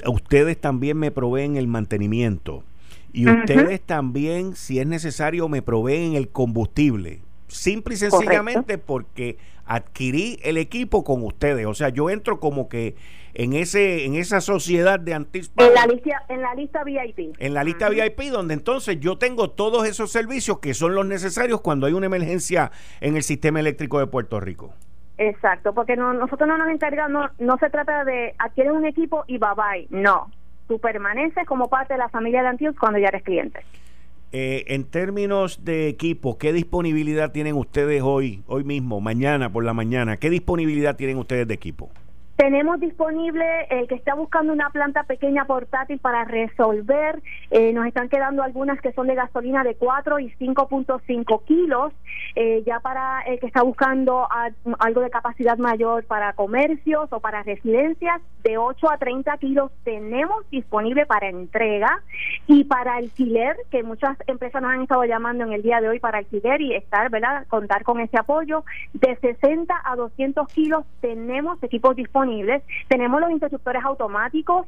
Ustedes también me proveen el mantenimiento. Y ustedes también, si es necesario, me proveen el combustible. Simple y sencillamente porque adquirí el equipo con ustedes. O sea, yo entro como que en ese en esa sociedad de Antils Power. En la lista, en la lista VIP. En la lista VIP, donde entonces yo tengo todos esos servicios que son los necesarios cuando hay una emergencia en el sistema eléctrico de Puerto Rico. Exacto, porque no, nosotros no nos encargamos, no, se trata de adquirir un equipo y bye bye, no. tú permaneces como parte de la familia de Antius cuando ya eres cliente. Eh, en términos de equipo, ¿qué disponibilidad tienen ustedes hoy, hoy mismo, mañana por la mañana? ¿Qué disponibilidad tienen ustedes de equipo? Tenemos disponible el que está buscando una planta pequeña portátil para resolver. Eh, nos están quedando algunas que son de gasolina de 4 y 5.5 kilos. Eh, ya para el que está buscando algo de capacidad mayor para comercios o para residencias, de 8 a 30 kilos tenemos disponible para entrega y para alquiler, que muchas empresas nos han estado llamando en el día de hoy para alquiler y estar, ¿verdad? Contar con ese apoyo. De 60 a 200 kilos tenemos equipos disponibles tenemos los interruptores automáticos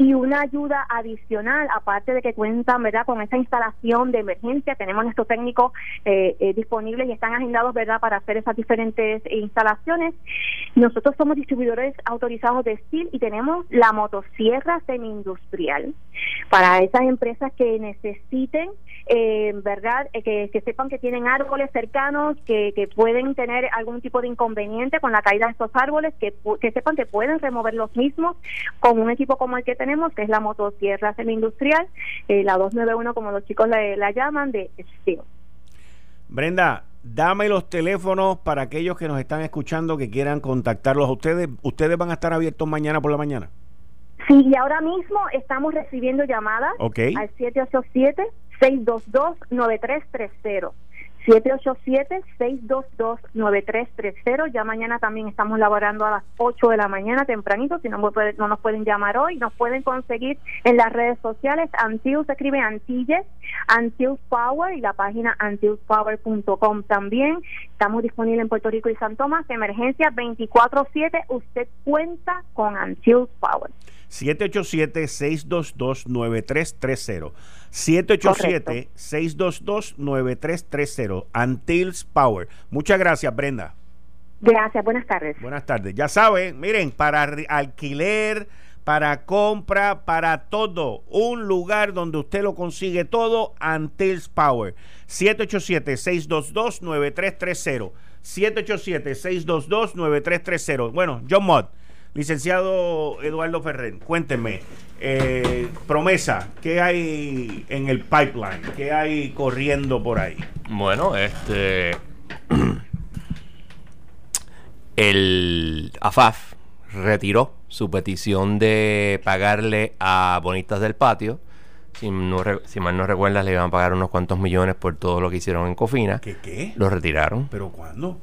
y una ayuda adicional, aparte de que cuentan verdad con esa instalación de emergencia, tenemos nuestros técnicos eh, eh, disponibles y están agendados verdad para hacer esas diferentes instalaciones. Nosotros somos distribuidores autorizados de steel y tenemos la motosierra semi-industrial. Para esas empresas que necesiten eh, verdad que, sepan que tienen árboles cercanos que, que, pueden tener algún tipo de inconveniente con la caída de estos árboles que, que sepan que pueden remover los mismos con un equipo como el que tenemos, que es la motosierra semi-industrial, eh, la 291 como los chicos la, llaman, de Steel. Brenda, dame los teléfonos para aquellos que nos están escuchando que quieran contactarlos a ustedes. ¿Ustedes van a estar abiertos mañana por la mañana? Sí, y ahora mismo estamos recibiendo llamadas al 787 622 9330 787-622-9330. Ya mañana también estamos laborando a las 8 de la mañana tempranito. Si no, no nos pueden llamar hoy, nos pueden conseguir en las redes sociales. Antius se escribe Antilles, Antius Power y la página antiuspower.com también. Estamos disponibles en Puerto Rico y San Tomás. Emergencia 24-7. Usted cuenta con Antius Power. 787-622-9330. 787-622-9330. Antils Power. Muchas gracias, Brenda. Gracias, buenas tardes. Buenas tardes. Ya saben, miren, para alquiler, para compra, para todo, un lugar donde usted lo consigue todo, Antils Power. 787-622-9330. 787-622-9330. Bueno, John Mott Licenciado Eduardo Ferrer, cuénteme, eh, promesa, ¿qué hay en el pipeline? ¿Qué hay corriendo por ahí? Bueno, este. el AFAF retiró su petición de pagarle a Bonitas del Patio. Si, no, si mal no recuerdas, le iban a pagar unos cuantos millones por todo lo que hicieron en Cofina. ¿Qué qué? Lo retiraron. ¿Pero cuándo?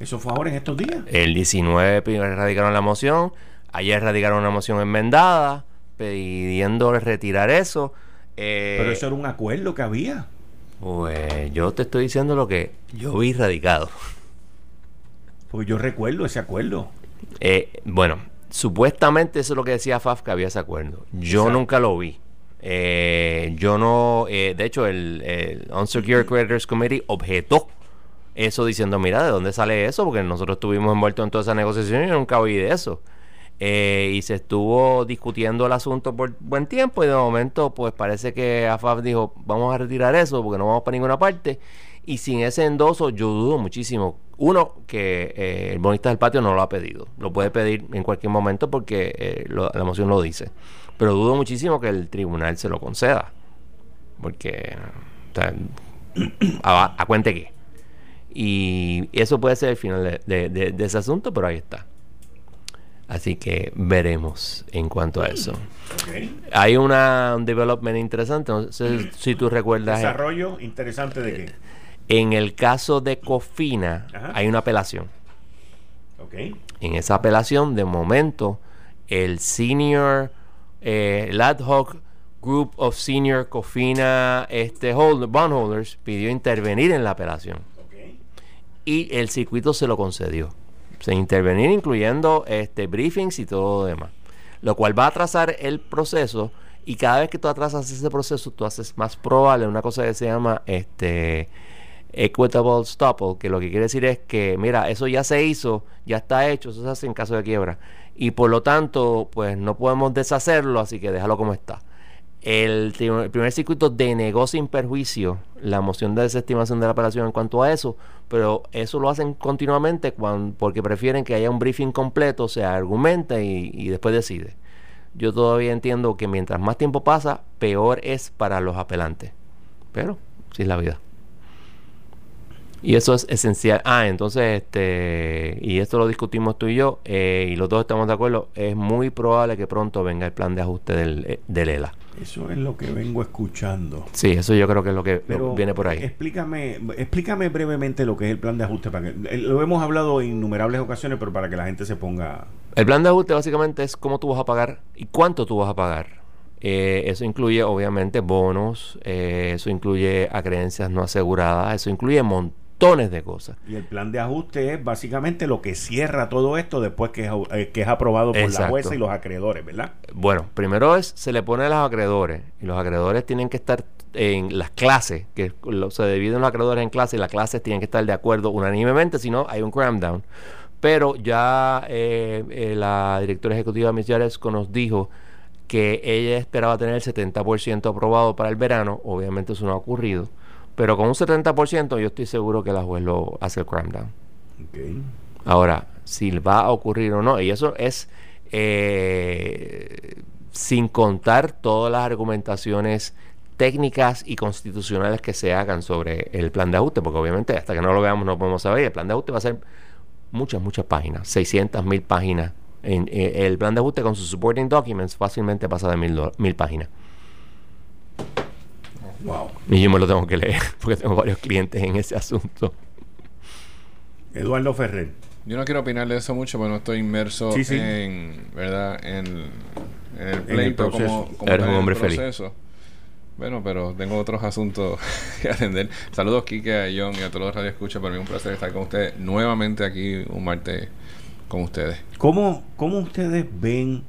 ¿Eso fue ahora en estos días? El 19 radicaron la moción. Ayer radicaron una moción enmendada pidiendo retirar eso. Eh, Pero eso era un acuerdo que había. Pues yo te estoy diciendo lo que yo vi radicado. Pues yo recuerdo ese acuerdo. Eh, bueno, supuestamente eso es lo que decía FAF que había ese acuerdo. Yo nunca lo vi. Eh, yo no, de hecho, el, el Unsecured Creditors Committee objetó eso diciendo, mira, ¿de dónde sale eso? Porque nosotros estuvimos envueltos en toda esa negociación y nunca oí de eso. Eh, y se estuvo discutiendo el asunto por buen tiempo y de momento pues parece que AFAF dijo vamos a retirar eso porque no vamos para ninguna parte y sin ese endoso yo dudo muchísimo. Uno que eh, el bonista del patio no lo ha pedido. Lo puede pedir en cualquier momento porque eh, la moción lo dice. Pero dudo muchísimo que el tribunal se lo conceda. Porque a, a cuente que y eso puede ser el final de, ese asunto, pero ahí está. Así que veremos en cuanto a eso. Hay una, un development interesante. No sé si tú recuerdas. ¿Desarrollo interesante de qué? En el caso de Cofina, hay una apelación. Okay. En esa apelación, de momento, el senior, eh, el ad hoc group of senior Cofina este, bondholders pidió intervenir en la apelación y el circuito se lo concedió. Se intervenir incluyendo este briefings y todo lo demás. Lo cual va a atrasar el proceso y cada vez que tú atrasas ese proceso, tú haces más probable una cosa que se llama este equitable stopple, que lo que quiere decir es que, mira, eso ya se hizo, ya está hecho, eso se hace en caso de quiebra. Y por lo tanto, pues no podemos deshacerlo, así que déjalo como está. El, primer circuito denegó sin perjuicio la moción de desestimación de la apelación en cuanto a eso, pero eso lo hacen continuamente porque prefieren que haya un briefing completo, se argumenta y, después decide. yo todavía entiendo que mientras más tiempo pasa, peor es para los apelantes. Pero, sí es la vida. Y eso es esencial. Ah, entonces, este, y esto lo discutimos tú y yo, eh, y los dos estamos de acuerdo, es muy probable que pronto venga el plan de ajuste del, eh, del ELA. Eso es lo que vengo escuchando. Sí, eso yo creo que es lo que Pero viene por ahí. Explícame, explícame brevemente lo que es el plan de ajuste. Para que, eh, lo hemos hablado en innumerables ocasiones, pero para que la gente se ponga... El plan de ajuste básicamente es cómo tú vas a pagar y cuánto tú vas a pagar. Eh, eso incluye obviamente bonos, eh, eso incluye a creencias no aseguradas, eso incluye montones de cosas. Y el plan de ajuste es básicamente lo que cierra todo esto después que es, eh, que es aprobado por la jueza y los acreedores, ¿verdad? Bueno, primero es, se le pone a los acreedores y los acreedores tienen que estar en las clases, que lo- se dividen los acreedores en clases y las clases tienen que estar de acuerdo unánimemente, si no hay un cram down. Pero ya eh, eh, la directora ejecutiva Miss Yaresco nos dijo que ella esperaba tener el 70% aprobado para el verano, obviamente eso no ha ocurrido, pero con un 70% yo estoy seguro que la juez lo hace el cram down. Ok. Ahora, si va a ocurrir o no, y eso es eh, sin contar todas las argumentaciones técnicas y constitucionales que se hagan sobre el plan de ajuste, porque obviamente hasta que no lo veamos no podemos saber. El plan de ajuste va a ser muchas, muchas páginas, 600 mil páginas. En, eh, el plan de ajuste con sus supporting documents fácilmente pasa de mil, mil páginas. Wow. Y yo me lo tengo que leer porque tengo varios clientes en ese asunto. Eduardo Ferrer. Yo no quiero opinar de eso mucho porque no estoy inmerso Sí, sí. en, ¿verdad? En, en el el pleito proceso. como, como Eres un en el hombre feliz. proceso. Bueno, pero tengo otros asuntos que atender. Saludos, Kike, a John y a todos los radioescuchas. Para mí es un placer estar con ustedes nuevamente aquí un martes con ustedes. ¿Cómo, ¿Cómo ustedes ven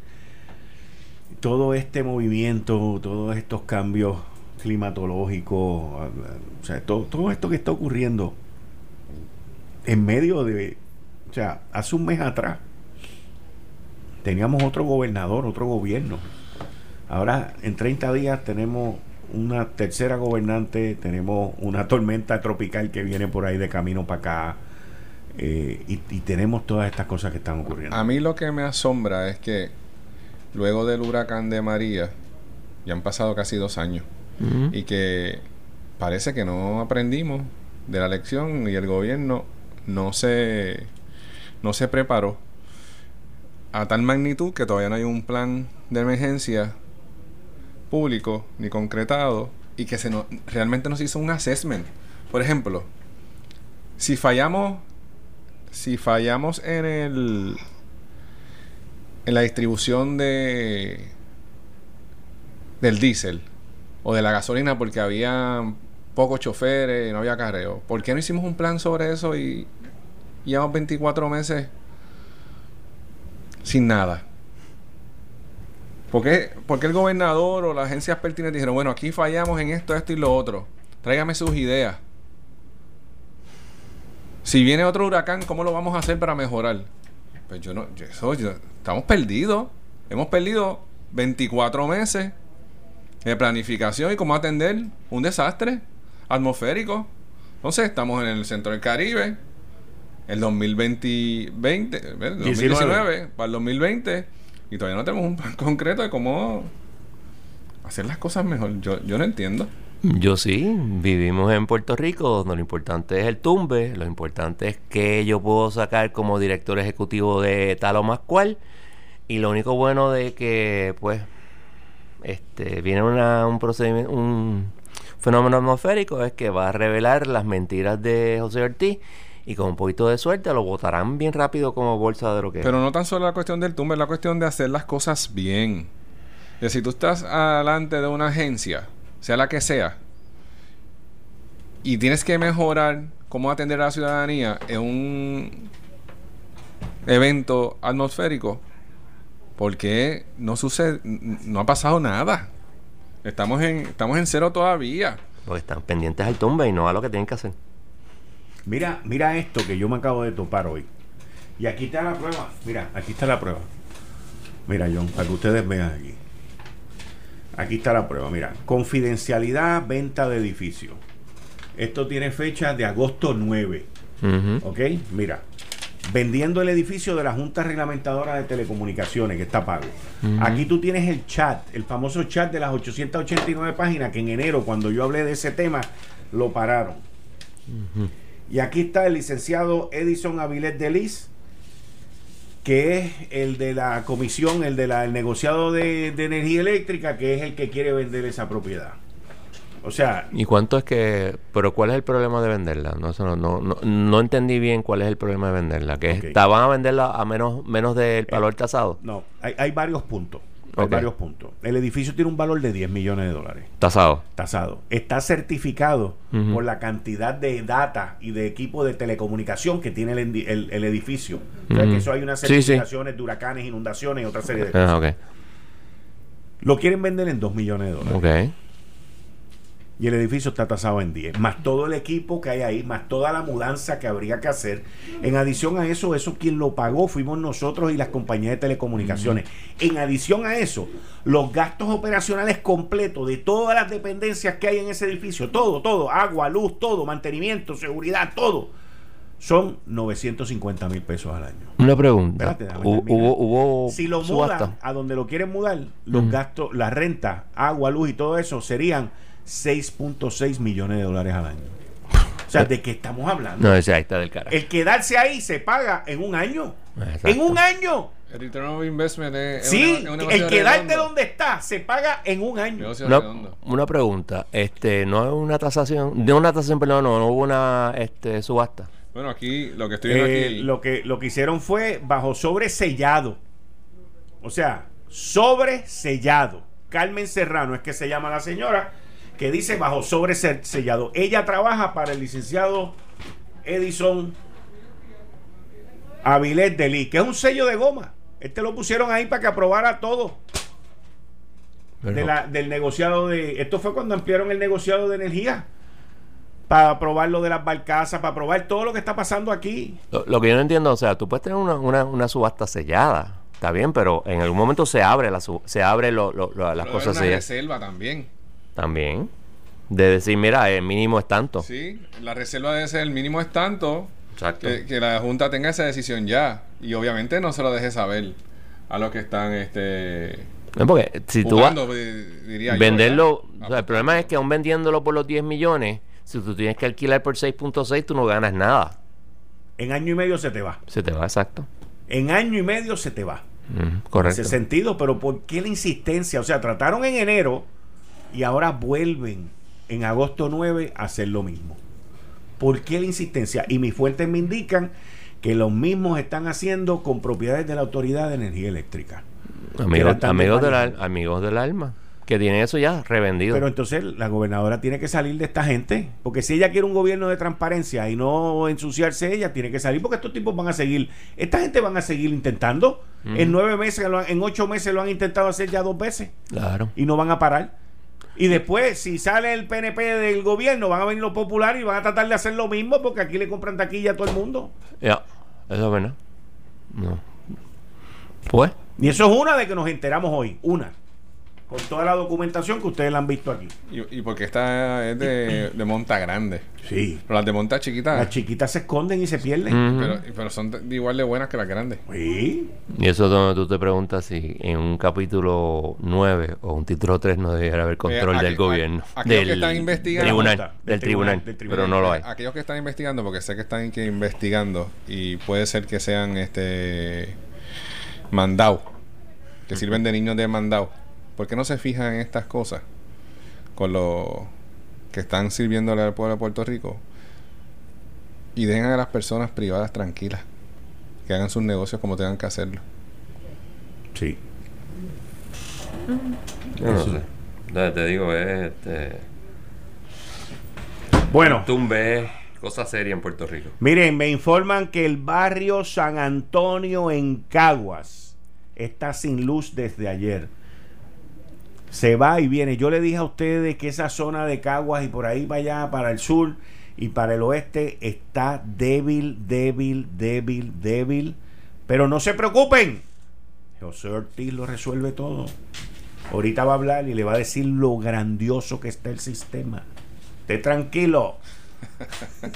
todo este movimiento, todos estos cambios climatológicos, ah, o sea, todo, todo esto que está ocurriendo en medio de, o sea, hace un mes atrás teníamos otro gobernador, otro gobierno. Ahora en 30 días tenemos una tercera gobernante, tenemos una tormenta tropical que viene por ahí de camino para acá. eh, y tenemos todas estas cosas que están ocurriendo. A mí lo que me asombra es que luego del huracán de María, ya han pasado casi dos años, Y que parece que no aprendimos de la lección y el gobierno no se no se preparó a tal magnitud que todavía no hay un plan de emergencia público ni concretado y que se no- realmente nos hizo un assessment. Por ejemplo, si fallamos si fallamos en el en la distribución de del diésel o de la gasolina porque había pocos choferes y no había carreo. ¿Por qué no hicimos un plan sobre eso y llevamos 24 meses sin nada? ¿Por qué, por qué el gobernador o las agencias pertinentes dijeron, bueno, aquí fallamos en esto, esto y lo otro? Tráigame sus ideas. Si viene otro huracán, ¿cómo lo vamos a hacer para mejorar? Pues yo no, yo- estamos perdidos. Hemos perdido 24 meses de planificación y cómo atender un desastre atmosférico. Entonces, estamos en el centro del Caribe, el 2020, 20, ¿ves? 2019, para el 2020, y todavía no tenemos un plan concreto de cómo hacer las cosas mejor. Yo, yo no entiendo. Yo sí, vivimos en Puerto Rico, donde lo importante es el tumbe, lo importante es que yo puedo sacar como director ejecutivo de tal o más cual, y lo único bueno de que, pues, este, viene una- un procedimiento, un fenómeno atmosférico es que va a revelar las mentiras de José Ortiz, y con un poquito de suerte lo botarán bien rápido como bolsa de lo. Pero no tan solo la cuestión del tumbe, es la cuestión de hacer las cosas bien. Decir, tú estás adelante de una agencia, sea la que sea, y tienes que mejorar cómo atender a la ciudadanía en un evento atmosférico, porque no sucede, no ha pasado nada. Estamos en, estamos en cero todavía. Porque están pendientes al tumbe y no a lo que tienen que hacer. Mira, mira esto que yo me acabo de topar hoy. Y aquí está la prueba. Mira, aquí está la prueba. Mira, John, para que ustedes vean aquí. Aquí está la prueba. Mira, confidencialidad, venta de edificio. Esto tiene fecha de agosto 9. Ujú. ¿Ok? Mira, vendiendo el edificio de la Junta Reglamentadora de Telecomunicaciones, que está pago. Aquí tú tienes el chat, el famoso chat de las 889 páginas, que en enero, cuando yo hablé de ese tema, lo pararon. Y aquí está el licenciado Edison Avilés de Liz, que es el de la comisión, el del negociado de, de energía eléctrica, que es el que quiere vender esa propiedad. O sea. ¿Y cuánto es que.? Pero ¿cuál es el problema de venderla? No, no, no, no, entendí bien cuál es el problema de venderla. ¿Que estaban a venderla a menos, menos del valor tasado? No, hay, hay varios puntos. Hay varios puntos. El edificio tiene un valor de 10 millones de dólares. Tasado. Tasado. Está certificado por la cantidad de data y de equipo de telecomunicación que tiene el, el, edificio. O sea, que eso hay unas certificaciones de huracanes, inundaciones y otra serie de ah, cosas. Lo quieren vender en 2 millones de dólares. Okay y el edificio está tasado en 10, más todo el equipo que hay ahí, más toda la mudanza que habría que hacer. En adición a eso, eso quien lo pagó fuimos nosotros y las compañías de telecomunicaciones. En adición a eso, los gastos operacionales completos de todas las dependencias que hay en ese edificio, todo, todo, agua, luz, todo, mantenimiento, seguridad, todo, son 950 mil pesos al año. Una pregunta. hubo, si lo mudan a donde lo quieren mudar, los gastos, la renta, agua, luz y todo eso serían 6.6 millones de dólares al año. O sea, ¿de qué estamos hablando? No, ese ahí está del carajo. El quedarse ahí se paga en un año. En un año. El return of investment es, sí, el quedarte donde está se paga en un año. Una, pregunta, este, no es una tasación, de una tasación, perdón, no, no hubo una este, subasta. Bueno, aquí lo que estoy viendo eh, Lo que, lo que hicieron fue bajo sobresellado. O sea, sobresellado. Carmen Serrano es que se llama la señora que dice bajo sobre sellado. Ella trabaja para el licenciado Edison Avilés de Lee, que es un sello de goma. Este lo pusieron ahí para que aprobara todo. del negociado de. Esto fue cuando ampliaron el negociado de energía. Para aprobar lo de las barcazas, para aprobar todo lo que está pasando aquí. Lo, que yo no entiendo, o sea, tú puedes tener una, subasta sellada. Está bien, pero en algún momento se abre la se abre lo, las cosas selladas. reserva también. También. De decir, mira, el mínimo es tanto. Sí, la reserva debe ser el mínimo es tanto. Que, la Junta tenga esa decisión ya. Y obviamente no se lo deje saber a los que están este no, porque si tú vas, pues, venderlo, o sea, el problema es que aún vendiéndolo por los 10 millones, si tú tienes que alquilar por 6.6, tú no ganas nada. En año y medio se te va. Se te va, exacto. En año y medio se te va. correcto. En ese sentido, pero ¿por qué la insistencia? O sea, trataron en enero y ahora vuelven en agosto 9 a hacer lo mismo. ¿Por qué la insistencia? Y mis fuentes me indican que los mismos están haciendo con propiedades de la Autoridad de Energía Eléctrica. Amigos, amigos, del, amigos del alma, que tienen eso ya revendido. Pero entonces la gobernadora tiene que salir de esta gente, porque si ella quiere un gobierno de transparencia y no ensuciarse ella, tiene que salir, porque estos tipos van a seguir, esta gente van a seguir intentando. En nueve meses, en ocho meses lo han intentado hacer ya dos veces. Claro. Y no van a parar. Y después, si sale el PNP del gobierno, van a venir los populares y van a tratar de hacer lo mismo porque aquí le compran taquilla a todo el mundo. Ya, eso es verdad. No. Pues. Y eso es una de que nos enteramos hoy. Una con toda la documentación que ustedes la han visto aquí. Y, porque esta es de, monta grande. Sí. Pero las de monta chiquitas. Las chiquitas se esconden y se pierden. pero, son igual de buenas que las grandes. Sí. Y eso es donde tú te preguntas si en un capítulo 9 o un título 3 no debería haber control del gobierno. Aquellos que están investigando. Tribunal, del, tribunal, Pero no lo hay. Aquellos que están investigando, porque sé que están investigando y puede ser que sean este mandados. Que sirven de niños de mandado ¿Por qué no se fijan en estas cosas con los que están sirviendo al pueblo de Puerto Rico? Y dejen a las personas privadas tranquilas. Que hagan sus negocios como tengan que hacerlo. Sí. no sé. Te digo, es este. Bueno. Tumbe cosa seria en Puerto Rico. Miren, me informan que el barrio San Antonio en Caguas está sin luz desde ayer se va y viene. Yo le dije a ustedes que esa zona de Caguas y por ahí para allá, para el sur y para el oeste, está débil, débil, débil, débil. Pero no se preocupen. José Ortiz lo resuelve todo. Ahorita va a hablar y le va a decir lo grandioso que está el sistema. Esté tranquilo.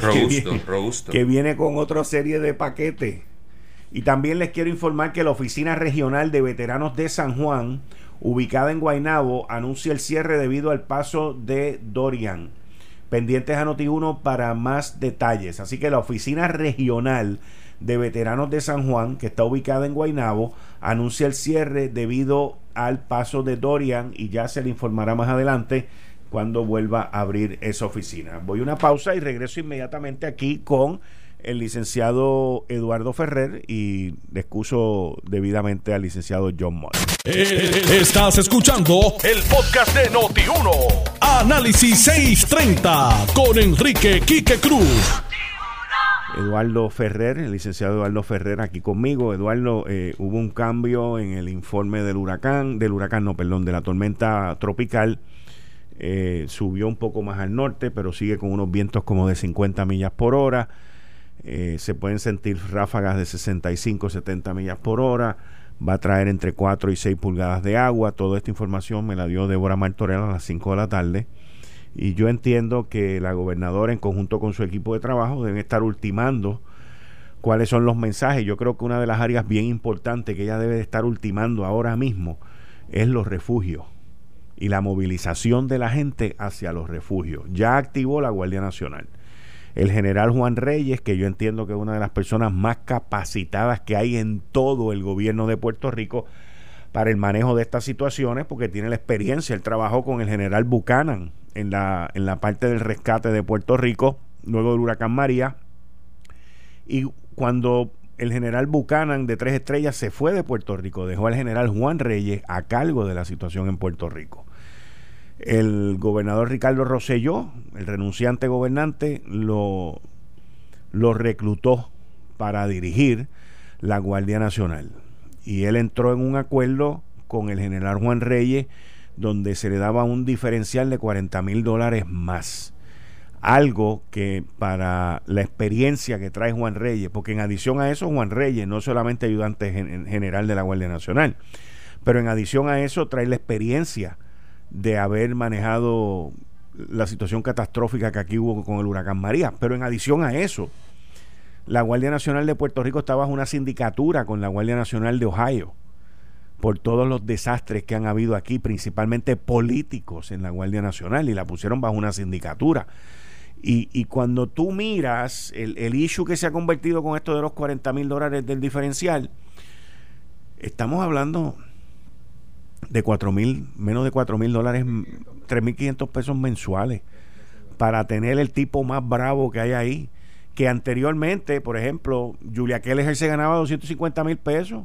Robusto, robusto. Que viene con otra serie de paquetes. Y también les quiero informar que la Oficina Regional de Veteranos de San Juan, ubicada en Guaynabo, anuncia el cierre debido al paso de Dorian. Pendientes a Noti1 para más detalles. Así que la Oficina Regional de Veteranos de San Juan, que está ubicada en Guaynabo, anuncia el cierre debido al paso de Dorian y ya se le informará más adelante cuando vuelva a abrir esa oficina. Voy a una pausa y regreso inmediatamente aquí con el licenciado Eduardo Ferrer y le excuso debidamente al licenciado John Moore. Eh, estás escuchando el podcast de Noti1. Análisis 630 con Enrique Quique Cruz. Eduardo Ferrer, el licenciado Eduardo Ferrer aquí conmigo. Eduardo, eh, hubo un cambio en el informe del huracán, del huracán, no, perdón, de la tormenta tropical. Eh, subió un poco más al norte, pero sigue con unos vientos como de 50 millas por hora. Eh, se pueden sentir ráfagas de 65, 70 millas por hora. Va a traer entre 4 y 6 pulgadas de agua. Toda esta información me la dio Débora Martorell a las 5 de la tarde. Y yo entiendo que la gobernadora, en conjunto con su equipo de trabajo, deben estar ultimando cuáles son los mensajes. Yo creo que una de las áreas bien importantes que ella debe estar ultimando ahora mismo es los refugios y la movilización de la gente hacia los refugios. Ya activó la Guardia Nacional. El general Juan Reyes, que yo entiendo que es una de las personas más capacitadas que hay en todo el gobierno de Puerto Rico para el manejo de estas situaciones, porque tiene la experiencia. Él trabajó con el general Buchanan en la, en la parte del rescate de Puerto Rico, luego del huracán María. Y cuando el general Buchanan de Tres Estrellas se fue de Puerto Rico, dejó al general Juan Reyes a cargo de la situación en Puerto Rico. El gobernador Ricardo Rosselló, el renunciante gobernante, lo, lo reclutó para dirigir la Guardia Nacional. Y él entró en un acuerdo con el general Juan Reyes donde se le daba un diferencial de 40 mil dólares más. Algo que para la experiencia que trae Juan Reyes, porque en adición a eso Juan Reyes no solamente ayudante general de la Guardia Nacional, pero en adición a eso trae la experiencia de haber manejado la situación catastrófica que aquí hubo con el huracán María. Pero en adición a eso, la Guardia Nacional de Puerto Rico estaba bajo una sindicatura con la Guardia Nacional de Ohio por todos los desastres que han habido aquí, principalmente políticos en la Guardia Nacional, y la pusieron bajo una sindicatura. Y, cuando tú miras el, el, issue que se ha convertido con esto de los 40 mil dólares del diferencial, estamos hablando de 4 mil, menos de 4 mil dólares, 3 mil 500 pesos mensuales, para tener el tipo más bravo que hay ahí. Que anteriormente, por ejemplo, Julia Keller se ganaba 250 mil pesos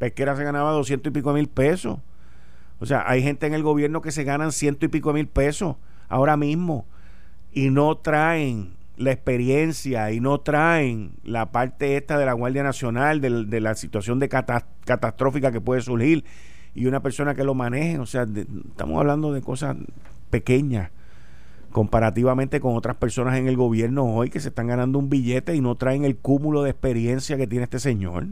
Pesquera se ganaba doscientos y pico mil pesos. O sea, hay gente en el gobierno que se ganan ciento y pico mil pesos ahora mismo y no traen la experiencia y no traen la parte esta de la Guardia Nacional, de, la situación de catastrófica que puede surgir y una persona que lo maneje. O sea, estamos hablando de cosas pequeñas comparativamente con otras personas en el gobierno hoy que se están ganando un billete y no traen el cúmulo de experiencia que tiene este señor.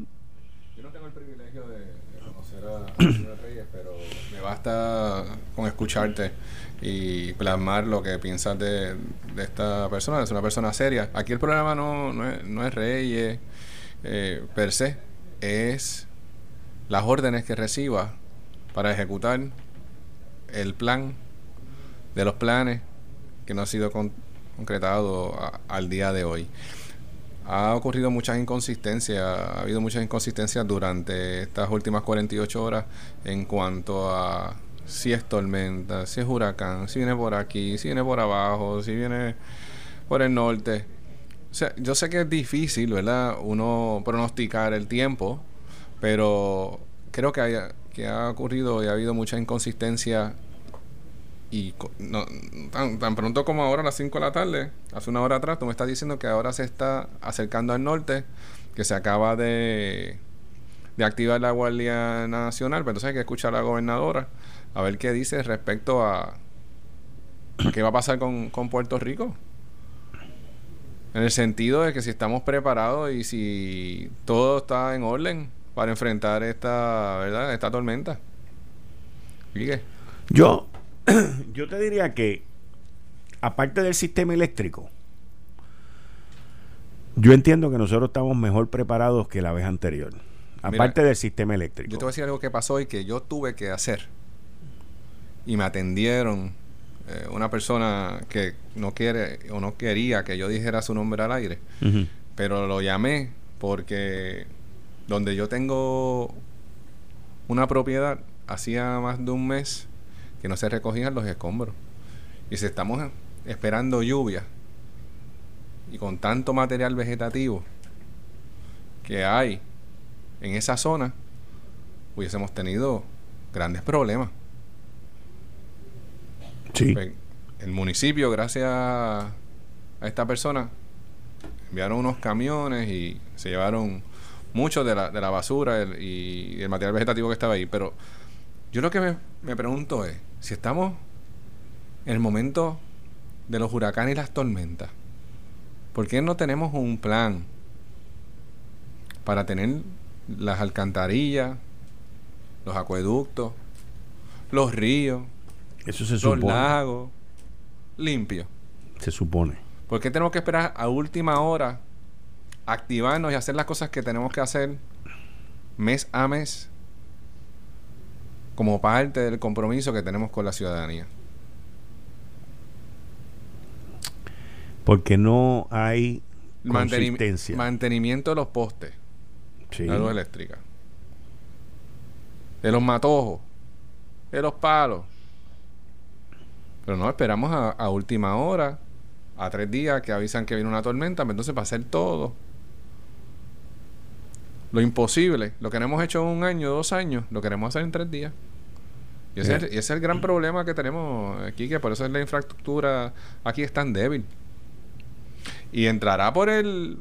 pero me basta con escucharte y plasmar lo que piensas de, esta persona. Es una persona seria. Aquí el problema no, no, es, no es Reyes eh, per se, es las órdenes que reciba para ejecutar el plan de los planes que no ha sido concretado al día de hoy ha ocurrido muchas inconsistencias, ha habido muchas inconsistencias durante estas últimas 48 horas en cuanto a si es tormenta, si es huracán, si viene por aquí, si viene por abajo, si viene por el norte. O sea, yo sé que es difícil, ¿verdad? Uno pronosticar el tiempo, pero creo que, haya, ha ocurrido y ha habido mucha inconsistencia y no, tan, pronto como ahora a las 5 de la tarde, hace una hora atrás, tú me estás diciendo que ahora se está acercando al norte, que se acaba de, de activar la Guardia Nacional, pero entonces hay que escuchar a la gobernadora a ver qué dice respecto a qué va a pasar con, con Puerto Rico. En el sentido de que si estamos preparados y si todo está en orden para enfrentar esta, ¿verdad? Esta tormenta. Sigue. Yo yo te diría que, aparte del sistema eléctrico, Yo entiendo que nosotros estamos mejor preparados que la vez anterior. Aparte del sistema eléctrico. Yo te voy a decir algo que pasó y que yo tuve que hacer. Y me atendieron eh, una persona que no quiere o no quería que yo dijera su nombre al aire. Pero lo llamé porque donde yo tengo una propiedad, hacía más de un mes que no se recogían los escombros. Y si estamos esperando lluvia y con tanto material vegetativo que hay en esa zona, hubiésemos tenido grandes problemas. Sí. Pues, el municipio, gracias a esta persona, enviaron unos camiones y se llevaron mucho de la, de la basura y el material vegetativo que estaba ahí. Pero yo lo que me, me pregunto es, si estamos en el momento de los huracanes y las tormentas, ¿por qué no tenemos un plan para tener las alcantarillas, los acueductos, los ríos, Eso se los supone. lagos limpios? Se supone. ¿Por qué tenemos que esperar a última hora activarnos y hacer las cosas que tenemos que hacer mes a mes como parte del compromiso que tenemos con la ciudadanía? Porque no hay consistencia. mantenimiento de los postes Sí. de la luz eléctrica, de los matojos, de los palos. Pero no esperamos a, a última hora, a tres días que avisan que viene una tormenta, pues entonces para hacer todo. Lo imposible, lo que no hemos hecho en un año, dos años, lo queremos hacer en tres días. Y ese, es, el- y ese es el gran problema que tenemos aquí, que por eso es la infraestructura aquí es tan débil. Y entrará por el...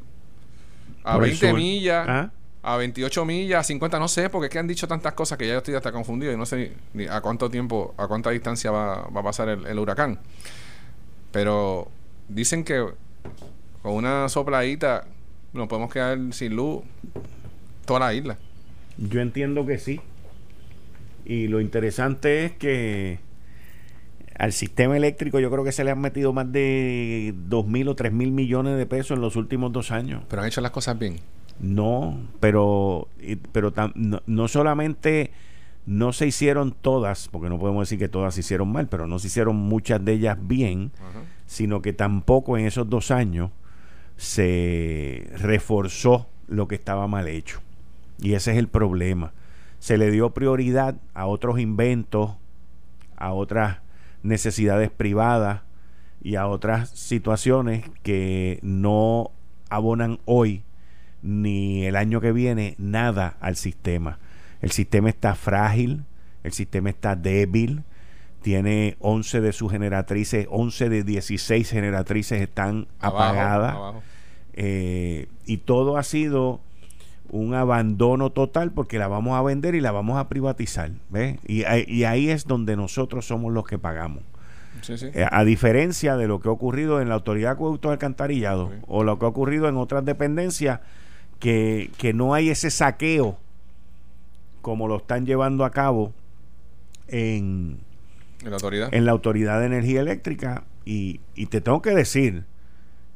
a Por el 20 sur. millas, Ah. a 28 millas, a 50, no sé, porque es que han dicho tantas cosas que ya yo estoy hasta confundido y no sé ni a cuánto tiempo, a cuánta distancia va, va a pasar el, el huracán. Pero dicen que con una sopladita nos podemos quedar sin luz toda la isla. Yo entiendo que sí. Y lo interesante es que al sistema eléctrico yo creo que se le han metido más de dos mil o tres mil millones de pesos en los últimos dos años. Pero han hecho las cosas bien. No, pero, pero tam- no, no solamente no se hicieron todas, porque no podemos decir que todas se hicieron mal, pero no se hicieron muchas de ellas bien, sino que tampoco en esos dos años se reforzó lo que estaba mal hecho. Y ese es el problema. Se le dio prioridad a otros inventos, a otras necesidades privadas y a otras situaciones que no abonan hoy ni el año que viene nada al sistema. El sistema está frágil, el sistema está débil, tiene 11 de sus generatrices, 11 de 16 generatrices están Abajo, apagadas. abajo. Eh, y todo ha sido un abandono total porque la vamos a vender y la vamos a privatizar. ¿ves? Y, ahí- y ahí es donde nosotros somos los que pagamos. Sí, sí. Eh, a diferencia de lo que ha ocurrido en la Autoridad de Acueductos Alcantarillados Sí. o lo que ha ocurrido en otras dependencias, que, que no hay ese saqueo como lo están llevando a cabo en, En la autoridad. en la Autoridad de Energía Eléctrica. Y, y te tengo que decir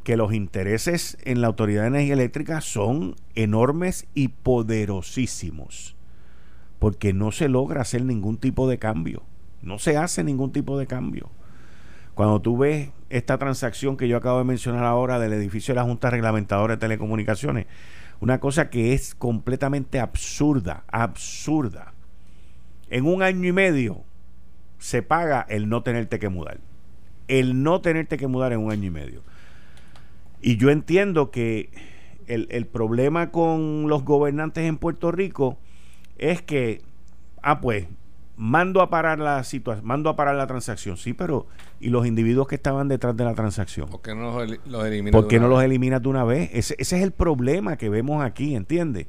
que los intereses en la Autoridad de Energía Eléctrica son enormes y poderosísimos, porque no se logra hacer ningún tipo de cambio, no se hace ningún tipo de cambio. Cuando tú ves esta transacción que yo acabo de mencionar ahora del edificio de la Junta Reglamentadora de Telecomunicaciones, una cosa que es completamente absurda, absurda. En un año y medio se paga el no tenerte que mudar. El no tenerte que mudar en un año y medio. Y yo entiendo que el, el problema con los gobernantes en Puerto Rico es que, ah, pues, mando a parar la situación, mando a parar la transacción. Sí, pero ¿y los individuos que estaban detrás de la transacción? ¿Por qué no los, los eliminan? ¿Por qué no los eliminas de una vez? Ese, ese es el problema que vemos aquí, ¿entiendes?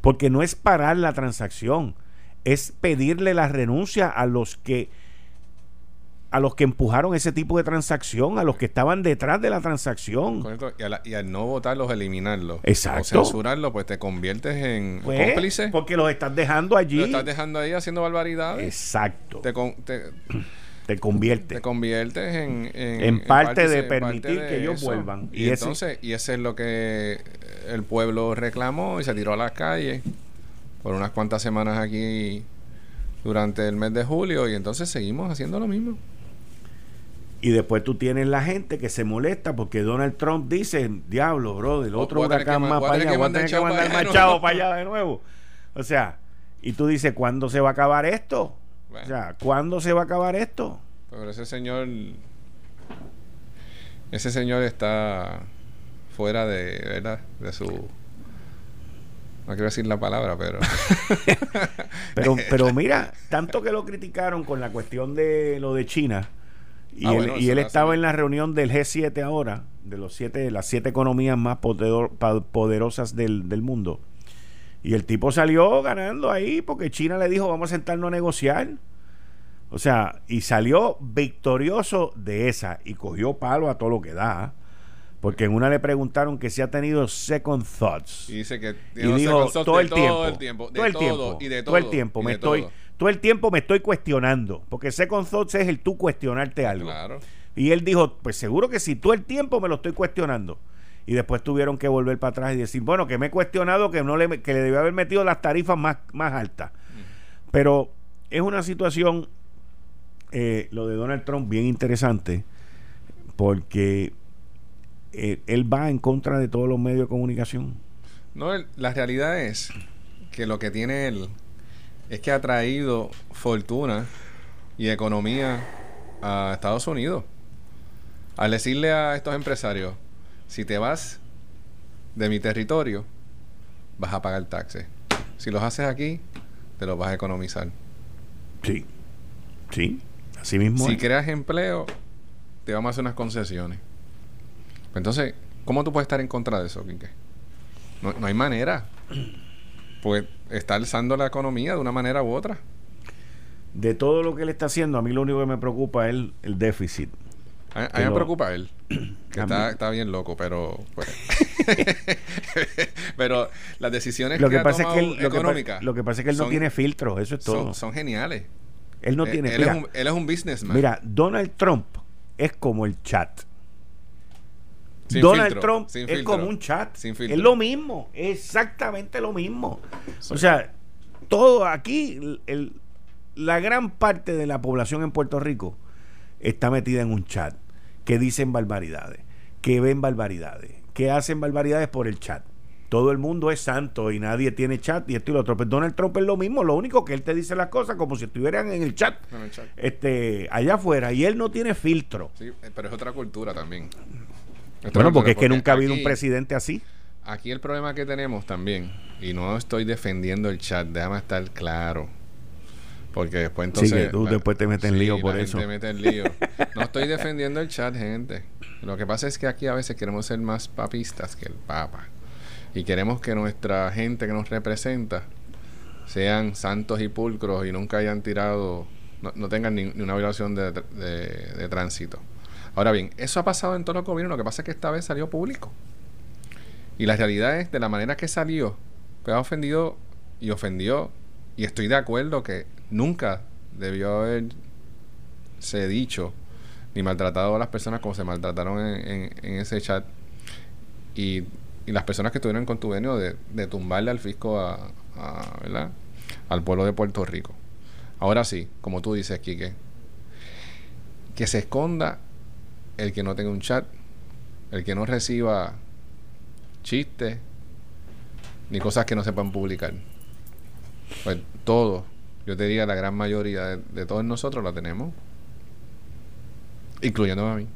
Porque no es parar la transacción, es pedirle la renuncia a los que a los que empujaron ese tipo de transacción, a los que estaban detrás de la transacción. Correcto. Y, al, y al no votarlos, eliminarlos. Exacto. O censurarlos, pues te conviertes en Pues, cómplice. porque los estás dejando allí. Lo estás dejando ahí haciendo barbaridades. Exacto. Te, con- te, te convierte. Te conviertes en, en, parte, de permitir que ellos vuelvan. Y, entonces, y ese es lo que el pueblo reclamó y se tiró a las calles por unas cuantas semanas aquí durante el mes de julio y entonces seguimos haciendo lo mismo. Y después tú tienes la gente que se molesta porque Donald Trump dice, diablo, bro, del otro huracán más para allá, voy a tener que mandar más chavo para allá de nuevo. O sea, y tú dices, ¿cuándo se va a acabar esto? O sea, ¿cuándo se va a acabar esto? Pero ese señor, ese señor está fuera de, ¿verdad? De su no quiero decir la palabra, pero. pero, pero mira, tanto que lo criticaron con la cuestión de lo de China, y ah, él, y él estaba en la reunión del G7 ahora, de los siete, las siete economías más poderosas del, del mundo. Y el tipo salió ganando ahí porque China le dijo, vamos a sentarnos a negociar. O sea, y salió victorioso de esa y cogió palo a todo lo que da. Porque en una le preguntaron que si ha tenido second thoughts. Y dice que y dijo todo el, tiempo, todo el tiempo. Todo el tiempo. Y de todo, el tiempo. Me estoy, todo. El tiempo me estoy cuestionando. Porque second thoughts es el tú cuestionarte algo. Claro. Y él dijo, pues seguro que si todo el tiempo me lo estoy cuestionando. Y después tuvieron que volver para atrás y decir, bueno, que me he cuestionado que no le, que le debió haber metido las tarifas más, más altas. Pero es una situación, eh, lo de Donald Trump, bien interesante, porque eh, él va en contra de todos los medios de comunicación. No, la realidad es que lo que tiene él es que ha traído fortuna y economía a Estados Unidos. Al decirle a estos empresarios, si te vas de mi territorio, vas a pagar taxes. Si los haces aquí, te los vas a economizar. Sí, sí, así mismo. Si creas empleo, te vamos a hacer unas concesiones. Entonces, ¿cómo tú puedes estar en contra de eso, Quique? No, hay manera. Pues está alzando la economía de una manera u otra. De todo lo que él está haciendo, a mí lo único que me preocupa es el, déficit. A, mí me preocupa él. Que está, bien loco, pero. Pues, pero las decisiones lo que, pasa es que él, económicas. Lo que, pasa es que él no tiene filtro, eso es todo. Son, geniales. Él no tiene. Él, es un, él es un businessman. Mira, Donald Trump es como el chat. Donald Trump es como un chat. es lo mismo, exactamente lo mismo. O sea, todo aquí, la gran parte de la población en Puerto Rico está metida en un chat que dicen barbaridades, que ven barbaridades, que hacen barbaridades por el chat. Todo el mundo es santo y nadie tiene chat y esto y lo otro. Pero Donald Trump es lo mismo, lo único que él te dice las cosas como si estuvieran en el chat, este allá afuera y él no tiene filtro. Sí, pero es otra cultura también. Bueno, porque es que nunca ha habido un presidente así. Aquí el problema que tenemos también, y no estoy defendiendo el chat, déjame estar claro. Porque después entonces. Sí, que tú después te metes en lío por eso. Te metes en lío. No estoy defendiendo el chat, gente. Lo que pasa es que aquí a veces queremos ser más papistas que el Papa. Y queremos que nuestra gente que nos representa sean santos y pulcros y nunca hayan tirado, no, tengan ni, una violación de, de tránsito. Ahora bien, eso ha pasado en todos los gobiernos, lo que pasa es que esta vez salió público. Y la realidad es, de la manera que salió, que ha ofendido y ofendió, y estoy de acuerdo que nunca debió haberse dicho ni maltratado a las personas como se maltrataron en, ese chat. Y, las personas que tuvieron en contubernio de, de tumbarle al fisco a, ¿verdad? al pueblo de Puerto Rico. Ahora sí, como tú dices, Quique, que se esconda el que no tenga un chat, el que no reciba chistes, ni cosas que no se puedan publicar. Pues todo, yo te diría la gran mayoría de, todos nosotros la tenemos, incluyéndome a mí.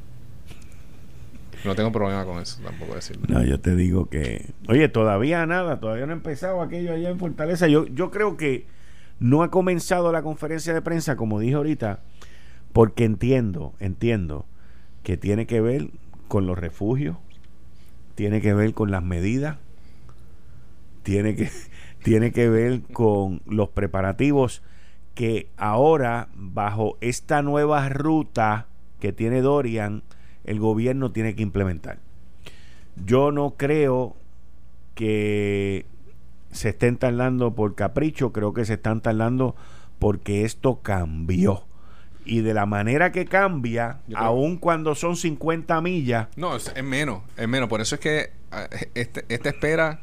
No tengo problema con eso, tampoco decirlo. No, yo te digo que. Oye, todavía nada, todavía no ha empezado aquello allá en Fortaleza. Yo, yo creo que no ha comenzado la conferencia de prensa, como dije ahorita, porque entiendo, entiendo que tiene que ver con los refugios, tiene que ver con las medidas, tiene que, tiene que ver con los preparativos que ahora, bajo esta nueva ruta que tiene Dorian, el gobierno tiene que implementar. Yo no creo que se estén tardando por capricho, creo que se están tardando porque esto cambió y de la manera que cambia, aun cuando son 50 millas, No, es, es menos, es menos. Por eso es que ah, este, esta espera.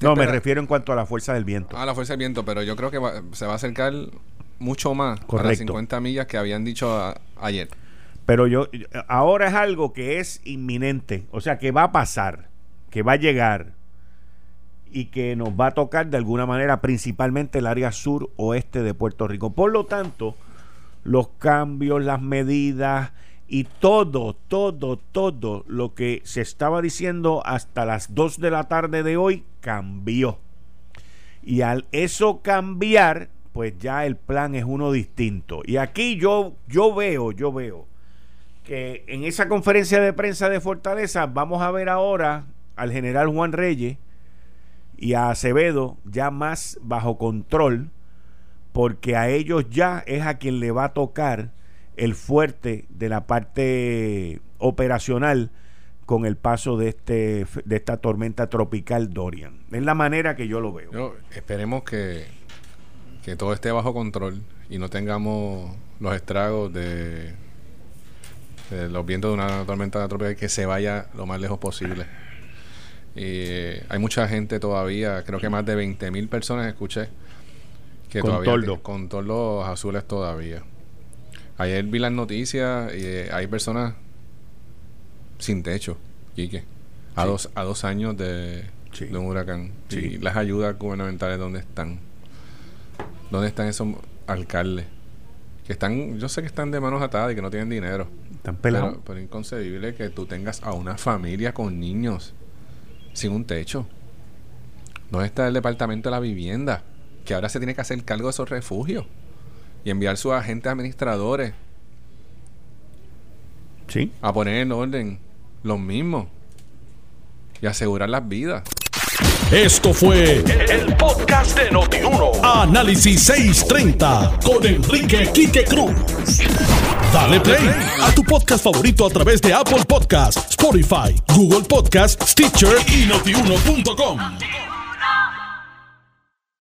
no me refiero en cuanto a la fuerza del viento. A la fuerza del viento, pero yo creo que va- se va a acercar mucho más a las Correcto. 50 millas que habían dicho a- ayer. Pero yo ahora es algo que es inminente, o sea, que va a pasar, que va a llegar y que nos va a tocar de alguna manera principalmente el área sur oeste de Puerto Rico. Por lo tanto, los cambios, las medidas y todo, todo, todo lo que se estaba diciendo hasta las 2 de la tarde de hoy cambió. Y al eso cambiar, pues ya el plan es uno distinto. Y aquí yo, yo veo, yo veo que en esa conferencia de prensa de Fortaleza vamos a ver ahora al general Juan Reyes y a Acevedo ya más bajo control, porque a ellos ya es a quien le va a tocar el fuerte de la parte operacional con el paso de este de esta tormenta tropical Dorian. Es la manera que yo lo veo. Esperemos que, que todo esté bajo control y no tengamos los estragos de, de los vientos de una tormenta tropical que se vaya lo más lejos posible. Y eh, hay mucha gente todavía, creo que más de 20 mil personas escuché que Con todavía toldo. con toldos azules todavía. Ayer vi las noticias y eh, hay personas sin techo, Quique, a, Sí. dos, a dos años de, Sí. de un huracán. Sí. Y las ayudas gubernamentales, ¿dónde están? ¿Dónde están esos alcaldes? Que están, yo sé que están de manos atadas y que no tienen dinero. Están pelados. Pero, pero es inconcebible que tú tengas a una familia con niños sin un techo. ¿Dónde está el departamento de la vivienda? Que ahora se tiene que hacer cargo de esos refugios y enviar sus agentes administradores Sí. a poner en orden los mismos y asegurar las vidas. Esto fue el podcast de Notiuno. Análisis 630 con Enrique Quique Cruz. Dale play a tu podcast favorito a través de Apple Podcasts, Spotify, Google Podcasts, Stitcher y notiuno.com.